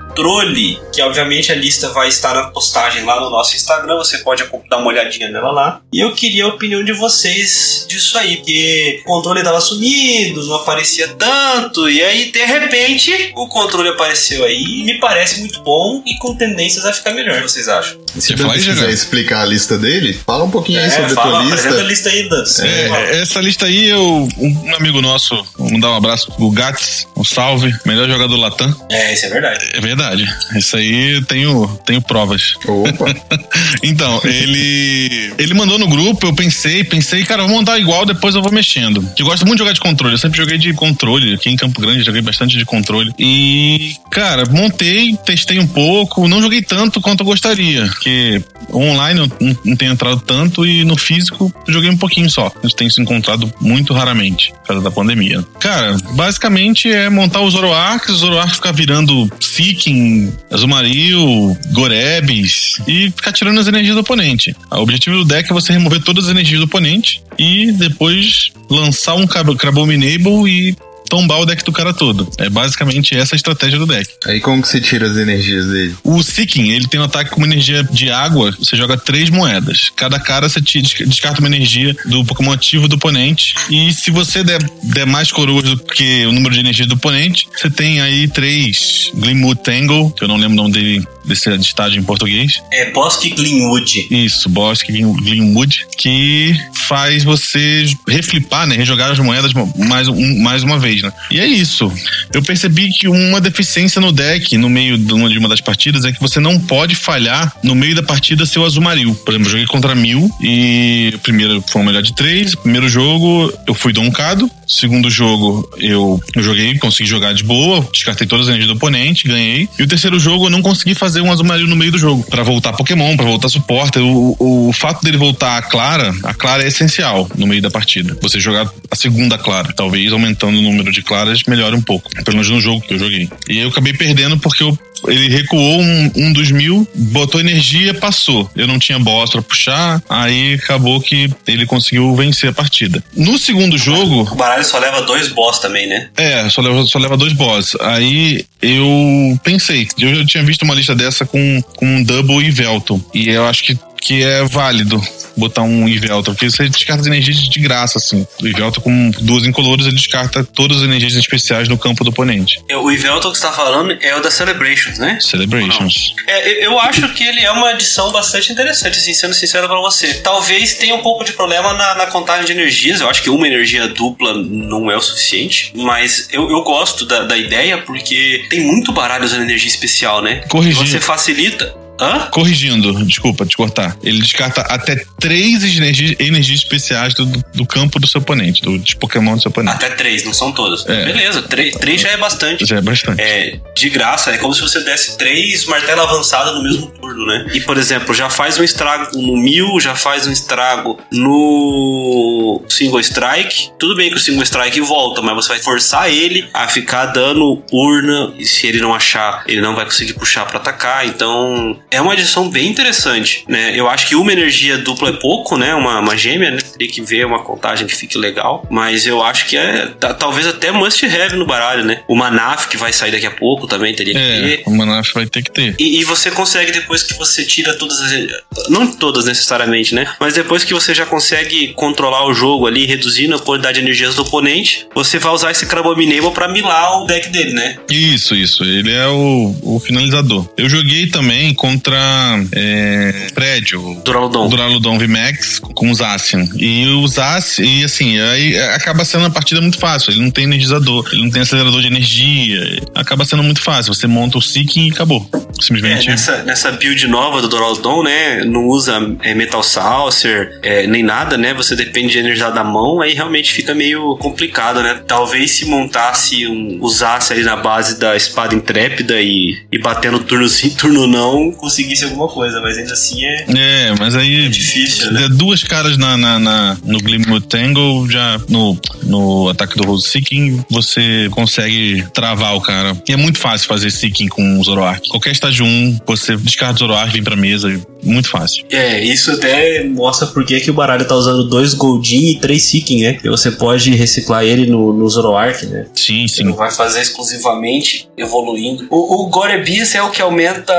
Que obviamente a lista vai estar na postagem lá no nosso Instagram, você pode dar uma olhadinha nela lá. E eu queria a opinião de vocês disso aí, porque o controle tava sumido, não aparecia tanto, e aí de repente o controle apareceu aí e me parece muito bom e com tendências a ficar melhor, vocês acham? Se Você aí, quiser explicar a lista dele, fala um pouquinho aí É, sobre a fala, tua apresenta a lista. lista aí, Dan. É, essa lista aí, eu, um amigo nosso, vou mandar um abraço, o Gats, um salve, melhor jogador Latam. É, isso é verdade. É verdade. Isso aí tenho, tenho provas. Opa, Então, ele ele mandou no grupo, eu pensei, pensei, cara, vou montar igual, depois eu vou mexendo. Eu gosto muito de jogar de controle, eu sempre joguei de controle, aqui em Campo Grande joguei bastante de controle. E, cara, montei, testei um pouco, não joguei tanto quanto eu gostaria, porque online eu não, não tenho entrado tanto e no físico eu joguei um pouquinho só. A gente tem se encontrado muito raramente, por causa da pandemia. Cara, basicamente é montar os Zoroarks, os Zoroarks ficar virando Seeking, Azumarill, Gorebis e ficar tirando as energias do oponente. O objetivo do deck é você remover todas as energias do oponente e depois lançar um Crab- Crabominable e tombar o deck do cara todo. É basicamente essa a estratégia do deck. aí como que você tira as energias dele? O Seeking, ele tem um ataque com uma energia de água, você joga três moedas. Cada cara você descarta uma energia do Pokémon ativo do oponente. E se você der, der mais coroas do que o número de energia do oponente, você tem aí três Glimwood Tangle, que eu não lembro o nome dele, desse estágio em português. É Bosque Glenwood. Isso, Bosque Glimwood, que faz você reflipar, né? Rejogar as moedas mais, um- mais uma vez, né? E é isso. Eu percebi que uma deficiência no deck, no meio de uma, de uma das partidas, é que você não pode falhar no meio da partida seu Azumarill. Por exemplo, eu joguei contra Mil e o primeiro foi um melhor de três. Primeiro jogo, eu fui doncado. Segundo jogo eu, joguei, consegui jogar de boa, descartei todas as energias do oponente, ganhei. E o terceiro jogo eu não consegui fazer um Azumarill no meio do jogo. para voltar Pokémon, para voltar suporte. O, o, o, fato dele voltar a Clara, a Clara é essencial no meio da partida. Você jogar a segunda Clara. Talvez aumentando o número de Claras melhore um pouco. Pelo menos no jogo que eu joguei. E eu acabei perdendo porque eu ele recuou um, um, dos mil, botou energia, passou. Eu não tinha boss pra puxar, aí acabou que ele conseguiu vencer a partida. No segundo jogo. O baralho só leva dois boss também, né? É, só leva, só leva dois boss. Aí eu pensei, eu já tinha visto uma lista dessa com, com um Double e Velton. E eu acho que que é válido botar um Ivelta, porque você descarta as energias de graça, assim. O Ivelta, com duas incolores, ele descarta todas as energias especiais no campo do oponente. É, o Ivelta que você tá falando é o da Celebrations, né? Celebrations. É, eu acho que ele é uma adição bastante interessante, assim, sendo sincero pra você. Talvez tenha um pouco de problema na, na, contagem de energias. Eu acho que uma energia dupla não é o suficiente, mas eu, eu gosto da, da ideia porque tem muito baralho usando energia especial, né? Corrigir. Você facilita. Hã? Corrigindo, desculpa te cortar. Ele descarta até três energias, energias especiais do, do campo do seu oponente, do, de Pokémon do seu oponente. Até três, não são todas. É. Beleza, três, três já é bastante. Já é bastante. É, de graça, é como se você desse três martelo avançado no mesmo turno, né? E, por exemplo, já faz um estrago no Mil, já faz um estrago no Single Strike. Tudo bem que o Single Strike volta, mas você vai forçar ele a ficar dando urna, e se ele não achar, ele não vai conseguir puxar para atacar. Então, é uma edição bem interessante, né? Eu acho que uma energia dupla é pouco, né? Uma, uma gêmea, né? Teria que ver uma contagem que fique legal. Mas eu acho que é talvez até must have no baralho, né? O Manaf que vai sair daqui a pouco também teria que é, ter. O Manaf vai ter que ter. E, e, você consegue, depois que você tira todas as. Não todas necessariamente, né? Mas depois que você já consegue controlar o jogo ali, reduzindo a quantidade de energias do oponente, você vai usar esse Crabominable pra milar o deck dele, né? Isso, isso. Ele é o, o finalizador. Eu joguei também com contra é, prédio. Duraludon. Duraludon VMAX com o Zacian. E o Zacian, e assim, aí acaba sendo uma partida muito fácil. Ele não tem energizador, ele não tem acelerador de energia. Acaba sendo muito fácil. Você monta o Seeking e acabou. Simplesmente. É, nessa, nessa build nova do Duraludon, né? Não usa é, Metal Saucer, é, nem nada, né? Você depende de energia da mão, aí realmente fica meio complicado, né? Talvez se montasse um, usasse ali na base da espada intrépida e, e batendo turno sim, turno não, conseguisse alguma coisa, mas ainda assim é. É, mas aí. É difícil, né? Duas caras na, na, na no Glimmer Tangle, já no, no ataque do Rose Seeking, você consegue travar o cara. E é muito fácil fazer Seeking com o Zoroark. Qualquer estágio 1, você descarta o Zoroark, vem pra mesa, muito fácil. É, isso até mostra por que o baralho tá usando dois Goldin e três Seeking, né? Porque você pode reciclar ele no, no Zoroark, né? Sim, sim. Você não vai fazer exclusivamente evoluindo. O, o Gorebias é o que aumenta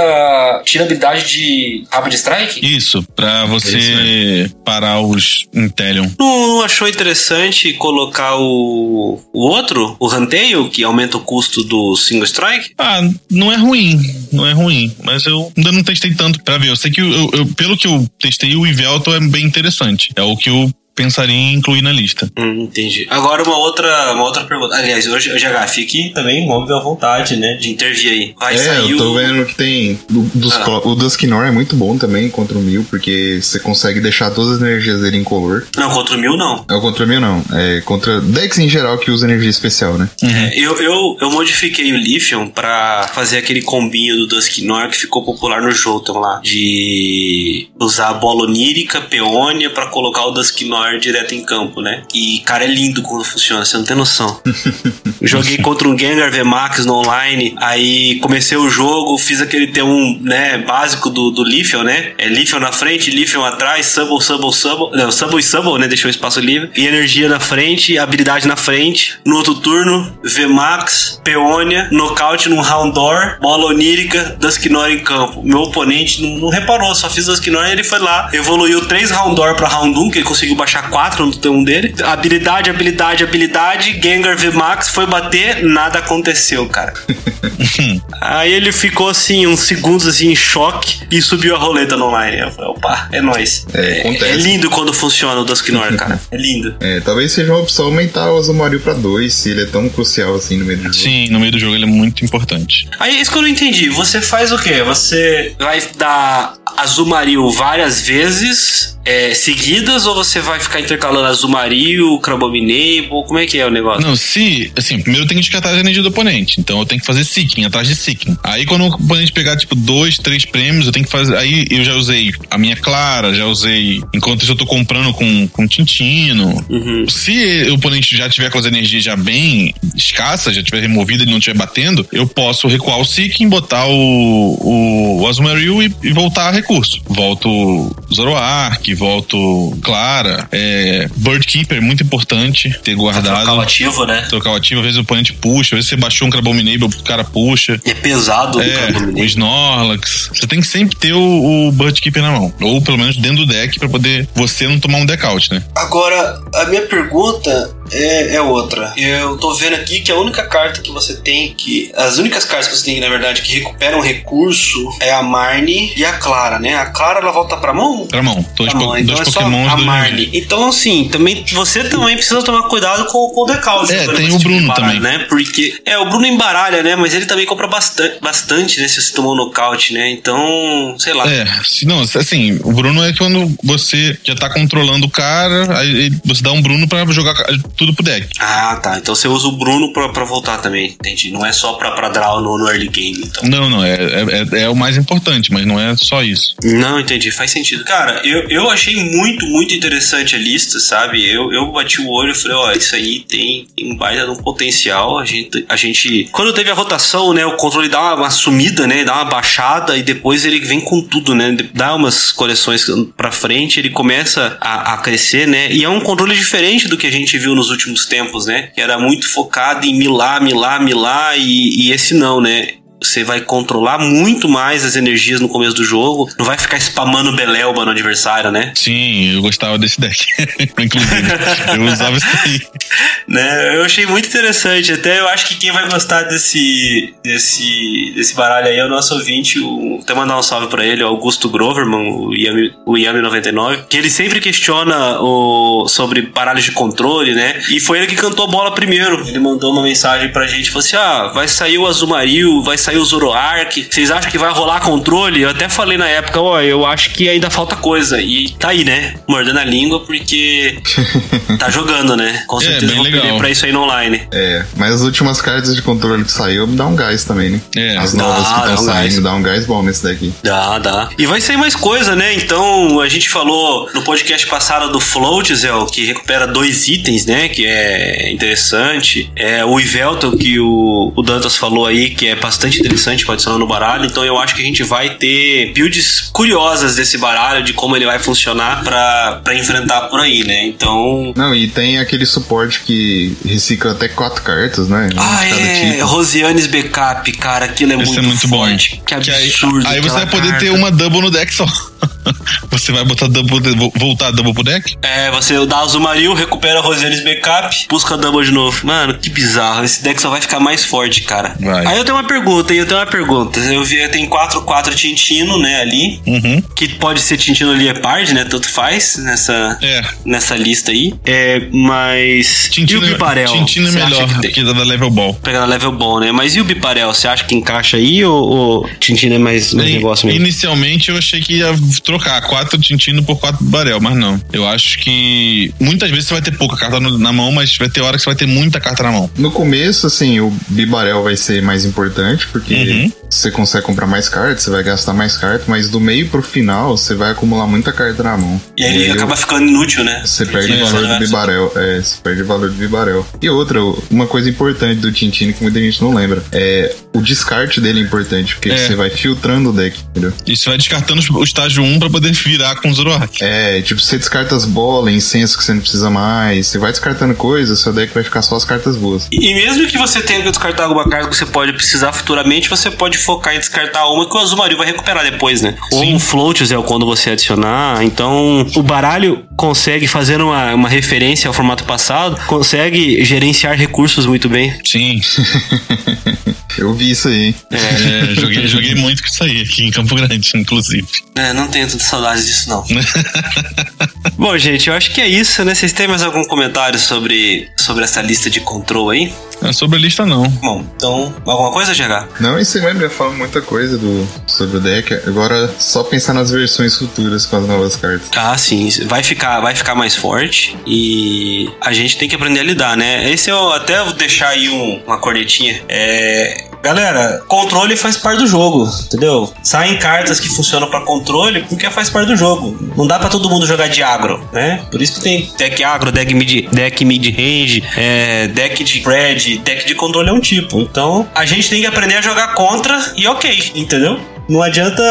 tira habilidade de Rapid Strike? Isso, pra você é parar os Intelion. Não achou interessante colocar o, o outro, o Rantail, que aumenta o custo do Single Strike? Ah, não é ruim, não é ruim, mas eu ainda não testei tanto pra ver. Eu sei que eu, eu, pelo que eu testei, o Ivelto é bem interessante. É o que eu pensaria em incluir na lista. Hum, entendi. Agora uma outra, uma outra pergunta. Aliás, hoje o GH fique também móvel à vontade, né? De intervir aí. Vai é, sair eu tô o... vendo que tem. Dos, ah. O Dusknor é muito bom também contra o Mil, porque você consegue deixar todas as energias dele em color. Não, contra o Mil não. É contra o Mil não. É contra decks em geral que usa energia especial, né? Uhum. É, eu, eu, eu modifiquei o Lithium pra fazer aquele combinho do Dusknor que ficou popular no Jotun lá. De usar a bola onírica, peônia, pra colocar o Dusknor direto em campo, né? E, cara, é lindo quando funciona, você não tem noção. Joguei contra um Gengar VMAX no online, aí comecei o jogo, fiz aquele T1, né, básico do, do Lithium, né? É Lithium na frente, Lithium atrás, Subble, Subble, Subble, não, Subble e Subble, né? Deixou espaço livre. E energia na frente, habilidade na frente. No outro turno, VMAX, Peônia, nocaute num Houndor, bola onírica, Dusknoir em campo. Meu oponente não, não reparou, só fiz Dusknoir e ele foi lá, evoluiu 3 Houndor pra Round 1, que ele conseguiu baixar achar quatro no T1 dele. Habilidade, habilidade, habilidade. Gengar VMAX foi bater, nada aconteceu, cara. Aí ele ficou assim, uns segundos assim, em choque e subiu a roleta no online. Eu falei, opa, é nóis. É, é, é lindo quando funciona o Dusknoir, cara. É lindo. É, talvez seja uma opção aumentar o Azumaril pra dois, se ele é tão crucial assim no meio do jogo. Sim, no meio do jogo ele é muito importante. Aí, isso que eu não entendi. Você faz o quê? Você vai dar Azumarill várias vezes é, seguidas ou você vai ficar intercalando Azumarill, Crabominable? Como é que é o negócio? Não, se. Assim, primeiro eu tenho que descartar a energia do oponente. Então eu tenho que fazer seeking, atrás de seeking. Aí quando o oponente pegar, tipo, dois, três prêmios, eu tenho que fazer. Aí eu já usei a minha Clara, já usei. Enquanto isso eu tô comprando com, com Tintino. Uhum. Se o oponente já tiver com as energias já bem escassas, já tiver removido e não estiver batendo, eu posso recuar o Seeking, botar o, o, o Azumarill e, e voltar a recurso. Volto Zoroark, volto Clara. É, Bird Keeper, muito importante ter guardado. Trocar o ativo, né? Trocar o ativo, às vezes o oponente puxa, às vezes você baixou um Crabominable, o cara puxa. E é pesado o É, o Snorlax. Você tem que sempre ter o, o Bird Keeper na mão. Ou pelo menos dentro do deck pra poder você não tomar um deck out, né? Agora, a minha pergunta é, é outra. Eu tô vendo aqui que a única carta que você tem que. As únicas cartas que você tem, na verdade, que recuperam recurso é a Marnie e a Clara, né? A Clara ela volta pra mão? Pra mão. Dois, Pra mão, dois então é só Pokémons, a dois Marnie. Então, assim, também, você também precisa tomar cuidado com, com o decaute. É, tem o Bruno também. Né? Porque, é, o Bruno embaralha, né? Mas ele também compra bastante, bastante, né? Se você tomou nocaute, né? Então, sei lá. É, não, assim, o Bruno é quando você já tá controlando o cara, aí você dá um Bruno pra jogar tudo pro deck. Ah, tá. Então você usa o Bruno pra, pra voltar também. Entendi. Não é só pra, pra draw no, no early game, então. Não, não, é, é, é o mais importante, mas não é só isso. Não, entendi, faz sentido. Cara, eu, eu achei muito, muito interessante a lista, sabe? Eu, eu bati o olho e falei, ó, isso aí tem, tem um baita de um potencial. A gente, a gente. Quando teve a rotação, né? O controle dá uma, uma sumida, né? Dá uma baixada e depois ele vem com tudo, né? Dá umas coleções pra frente, ele começa a, a crescer, né? E é um controle diferente do que a gente viu nos últimos tempos, né? Que era muito focado em milar, milar, milar e, e esse não, né? Você vai controlar muito mais as energias no começo do jogo. Não vai ficar spamando Belelba no adversário, né? Sim, eu gostava desse deck. Inclusive, eu usava isso aí. né? Eu achei muito interessante. Até eu acho que quem vai gostar desse, desse, desse baralho aí é o nosso ouvinte. O, até mandar um salve pra ele, o Augusto Groverman, o Yami, o Yami 99. Que ele sempre questiona o, sobre baralhos de controle, né? E foi ele que cantou a bola primeiro. Ele mandou uma mensagem pra gente. Falou assim: Ah, vai sair o Azumarill, vai sair o Zoroark. Vocês acham que vai rolar controle? Eu até falei na época: Ó, eu acho que ainda falta coisa. E tá aí, né? Mordendo a língua porque tá jogando, né? Com É, certeza bem vou perder legal. pra isso aí no online. É, mas as últimas cartas de controle que saiu dá um gás também, né? É, As dá, novas que dá estão um gás. saindo dá um gás bom nesse daqui. Dá, dá. E vai sair mais coisa, né? Então, a gente falou no podcast passado do Float, Zé, que recupera dois itens, né? Que é interessante. É o Ivelton, que o, o Dantas falou aí, que é bastante interessante pra adicionar no baralho. Então, eu acho que a gente vai ter builds curiosas desse baralho, de como ele vai funcionar pra, pra enfrentar por aí, né? Então. Não, e tem aquele suporte que recicla até quatro cartas, né? Ah, é. tipo. Rosianes Backup, cara, aquilo é Esse muito, é muito forte. bom. Que Que aí, absurdo. aí você vai poder ter carta. uma double no deck só. Você vai botar double, vo- voltar double pro deck? É, você dá Azumarill, recupera Rosianes Backup, busca Double de novo. Mano, que bizarro. Esse deck só vai ficar mais forte, cara. Vai. Aí eu tenho uma pergunta? Eu tenho uma pergunta. Eu vi, tem 4 4 Tintino, né, ali. Uhum. Que pode ser Tintino Leopard, né? Tanto faz nessa, É. nessa lista aí. É, mas. Tintino, e o Biparel? Tintino é melhor que que, tem? da da Level Ball. Pegar na level bom, né? Mas e o Biparel? Você acha que encaixa aí ou, ou Tintino é mais, negócio mesmo? Inicialmente eu achei que ia trocar quatro Tintino por quatro Barel, mas não. Eu acho que muitas vezes você vai ter pouca carta no- na mão, mas vai ter hora que você vai ter muita carta na mão. No começo, assim, o Bibarel vai ser mais importante, porque Uhum. você consegue comprar mais cartas, você vai gastar mais cartas, mas do meio pro final, você vai acumular muita carta na mão. E aí ele o- acaba ficando inútil, né? Você perde o valor do Bibarel. É, você perde o valor do Bibarel. E outra, uma coisa importante do Tintino que muita gente não lembra. É o descarte dele é importante, porque É. você vai filtrando o deck, entendeu? E você vai descartando o estágio 1 pra poder virar com o Zoroark. É, tipo, você descarta as bolas, incenso que você não precisa mais, você vai descartando coisas, seu deck vai ficar só as cartas boas. E mesmo que você tenha que descartar alguma carta que você pode precisar futuramente, você pode focar em descartar uma que o Azumarill vai recuperar depois, né? Ou Sim. um float, Zé, quando você adicionar. Então, o baralho consegue, fazer uma, uma referência ao formato passado, consegue gerenciar recursos muito bem. Sim. Eu vi isso aí. É, joguei, joguei muito com isso aí aqui em Campo Grande, inclusive. É, não tenho tanta saudade disso, não. Bom, gente, eu acho que é isso, né? Vocês têm mais algum comentário sobre, sobre essa lista de control aí? É sobre a lista, não. Bom, então, alguma coisa, GH? Não, isso mesmo, já falo muita coisa do, sobre o deck. Agora, só pensar nas versões futuras com as novas cartas. Ah, sim. Vai ficar, vai ficar mais forte e a gente tem que aprender a lidar, né? Esse eu até vou deixar aí um, uma cornetinha. É, Galera, controle faz parte do jogo, entendeu? Saem cartas que funcionam para controle porque faz parte do jogo. Não dá para todo mundo jogar de agro, né? Por isso que tem deck agro, deck mid, deck mid range, é, deck de spread, deck de controle é um tipo. Então, a gente tem que aprender a jogar contra e ok, entendeu? Não adianta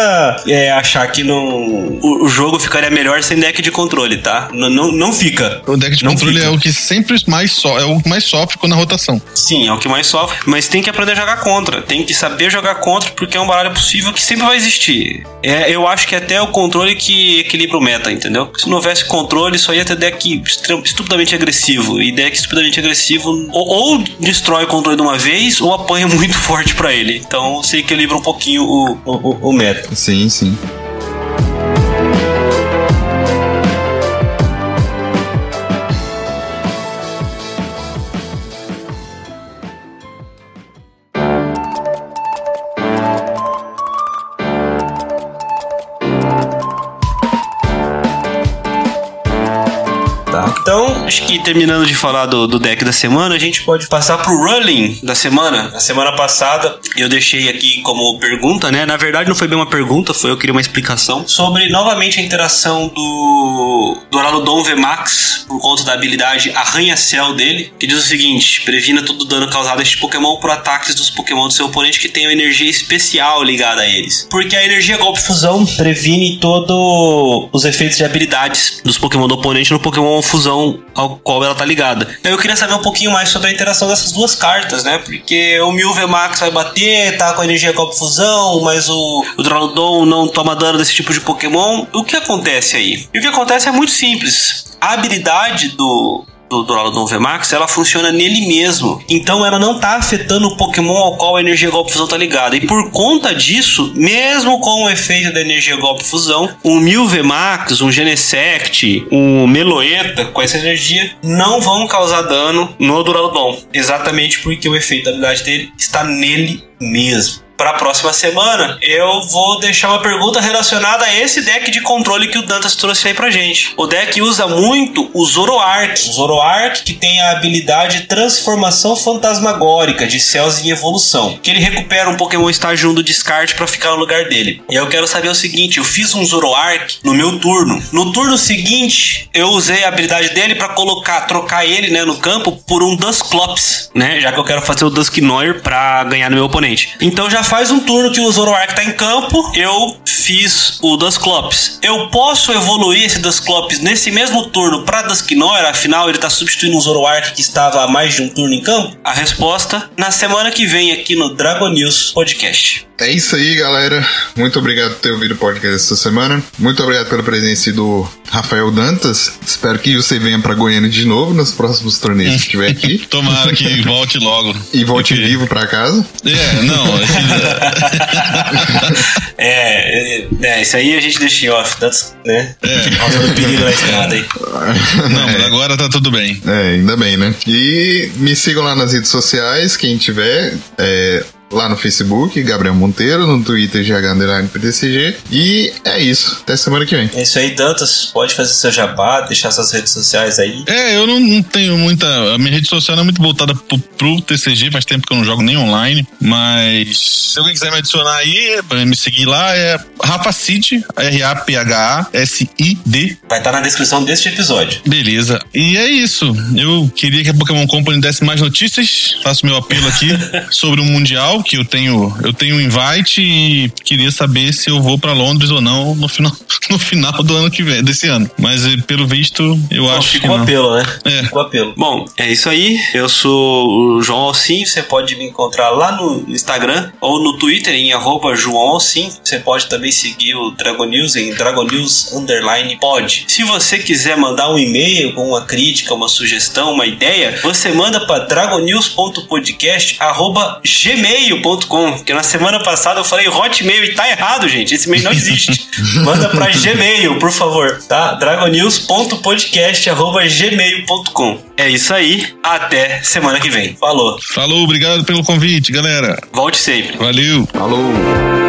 é, achar que não, o, o, jogo ficaria melhor sem deck de controle, tá? N não, não fica. O deck de não controle fica. é o que sempre mais so é o que mais sofre quando a rotação. Sim, é o que mais sofre, mas tem que aprender a jogar contra. Tem que saber jogar contra porque é um baralho possível que sempre vai existir. É, eu acho que é até o controle que equilibra o meta, entendeu? Se não houvesse controle, só ia ter deck estupidamente agressivo. E deck estupidamente agressivo ou, ou destrói o controle de uma vez ou apanha muito forte para ele. Então você equilibra um pouquinho o, o o, o meta. Sim, sim. Que terminando de falar do, do, deck da semana, a gente pode passar pro Rolling da semana. Na semana passada, eu deixei aqui como pergunta, né? Na verdade, não foi bem uma pergunta, foi eu queria uma explicação sobre novamente a interação do Dourado Dom VMAX por conta da habilidade Arranha-Céu dele, que diz o seguinte: previna todo o dano causado a este Pokémon por ataques dos Pokémon do seu oponente que tenham energia especial ligada a eles. Porque a energia Golpe Fusão previne todos os efeitos de habilidades dos Pokémon do oponente no Pokémon Fusão ao qual ela tá ligada. Então eu queria saber um pouquinho mais sobre a interação dessas duas cartas, né? Porque o Mil Max vai bater, tá com a energia Golpe Fusão, mas o, o Dralodon não toma dano desse tipo de Pokémon. O que acontece aí? E o que acontece é muito simples. A habilidade do, do Doradon VMAX, ela funciona nele mesmo. Então ela não tá afetando o Pokémon ao qual a energia golpe fusão tá ligada. E por conta disso, mesmo com o efeito da energia golpe fusão, um Mil VMAX, um Genesect, um Meloeta com essa energia não vão causar dano no Doradon. Exatamente porque o efeito da habilidade dele está nele mesmo para a próxima semana, eu vou deixar uma pergunta relacionada a esse deck de controle que o Dantas trouxe aí pra gente. O deck usa muito o Zoroark. O Zoroark que tem a habilidade Transformação Fantasmagórica de Céus em Evolução, que ele recupera um Pokémon estágio 1 do descarte para ficar no lugar dele. E eu quero saber o seguinte, eu fiz um Zoroark no meu turno. No turno seguinte, eu usei a habilidade dele para colocar, trocar ele, né, no campo por um Dusclops, né, já que eu quero fazer o Dusknoir para ganhar no meu oponente. Então já faz um turno que o Zoroark tá em campo, eu fiz o Dusclops. Eu posso evoluir esse Dusclops nesse mesmo turno pra Dusknoir, afinal ele tá substituindo um Zoroark que estava há mais de um turno em campo? A resposta na semana que vem aqui no Dragon News Podcast. É isso aí, galera. Muito obrigado por ter ouvido o podcast essa semana. Muito obrigado pela presença do Rafael Dantas. Espero que você venha para Goiânia de novo nos próximos torneios que estiver aqui. Tomara que volte logo. E volte Porque... vivo para casa. É, não. é, é, é, isso aí a gente deixa em off, Dantas, né? É. Causa do perigo na estrada aí. Não, mas agora tá tudo bem. É, ainda bem, né? E me sigam lá nas redes sociais, quem tiver. É, lá no Facebook, Gabriel Monteiro, no Twitter, GH_PTCG. E é isso. Até semana que vem. É isso aí, Dantas. Pode fazer seu jabá, deixar suas redes sociais aí. É, eu não, não tenho muita. A minha rede social não é muito voltada pro, pro, TCG, faz tempo que eu não jogo nem online. Mas se alguém quiser me adicionar aí, pra me seguir lá, é Rafa Cid, R-A-P-H-A-S-I-D. Vai estar tá na descrição deste episódio. Beleza. E é isso. Eu queria que a Pokémon Company desse mais notícias. Faço meu apelo aqui sobre o Mundial que eu tenho, eu tenho um invite e queria saber se eu vou para Londres ou não no final, no final do ano que vem, desse ano. Mas eh, pelo visto, eu Bom, acho que não. apelo, né? É. Ficou apelo. Bom, é isso aí. Eu sou o João Alcim. Você pode me encontrar lá no Instagram ou no Twitter em arroba João Alcim. Você pode também seguir o Dragon News em Dragon News Underline Pod. Se você quiser mandar um e-mail com uma crítica, uma sugestão, uma ideia, você manda para dragonews.podcast arroba gmail gmail.com, porque na semana passada eu falei Hotmail e tá errado, gente. Esse e-mail não existe. Manda pra Gmail, por favor, tá? dragonews.podcast.gmail.com. É isso aí. Até semana que vem. Falou. Falou, obrigado pelo convite, galera. Volte sempre. Valeu. Falou!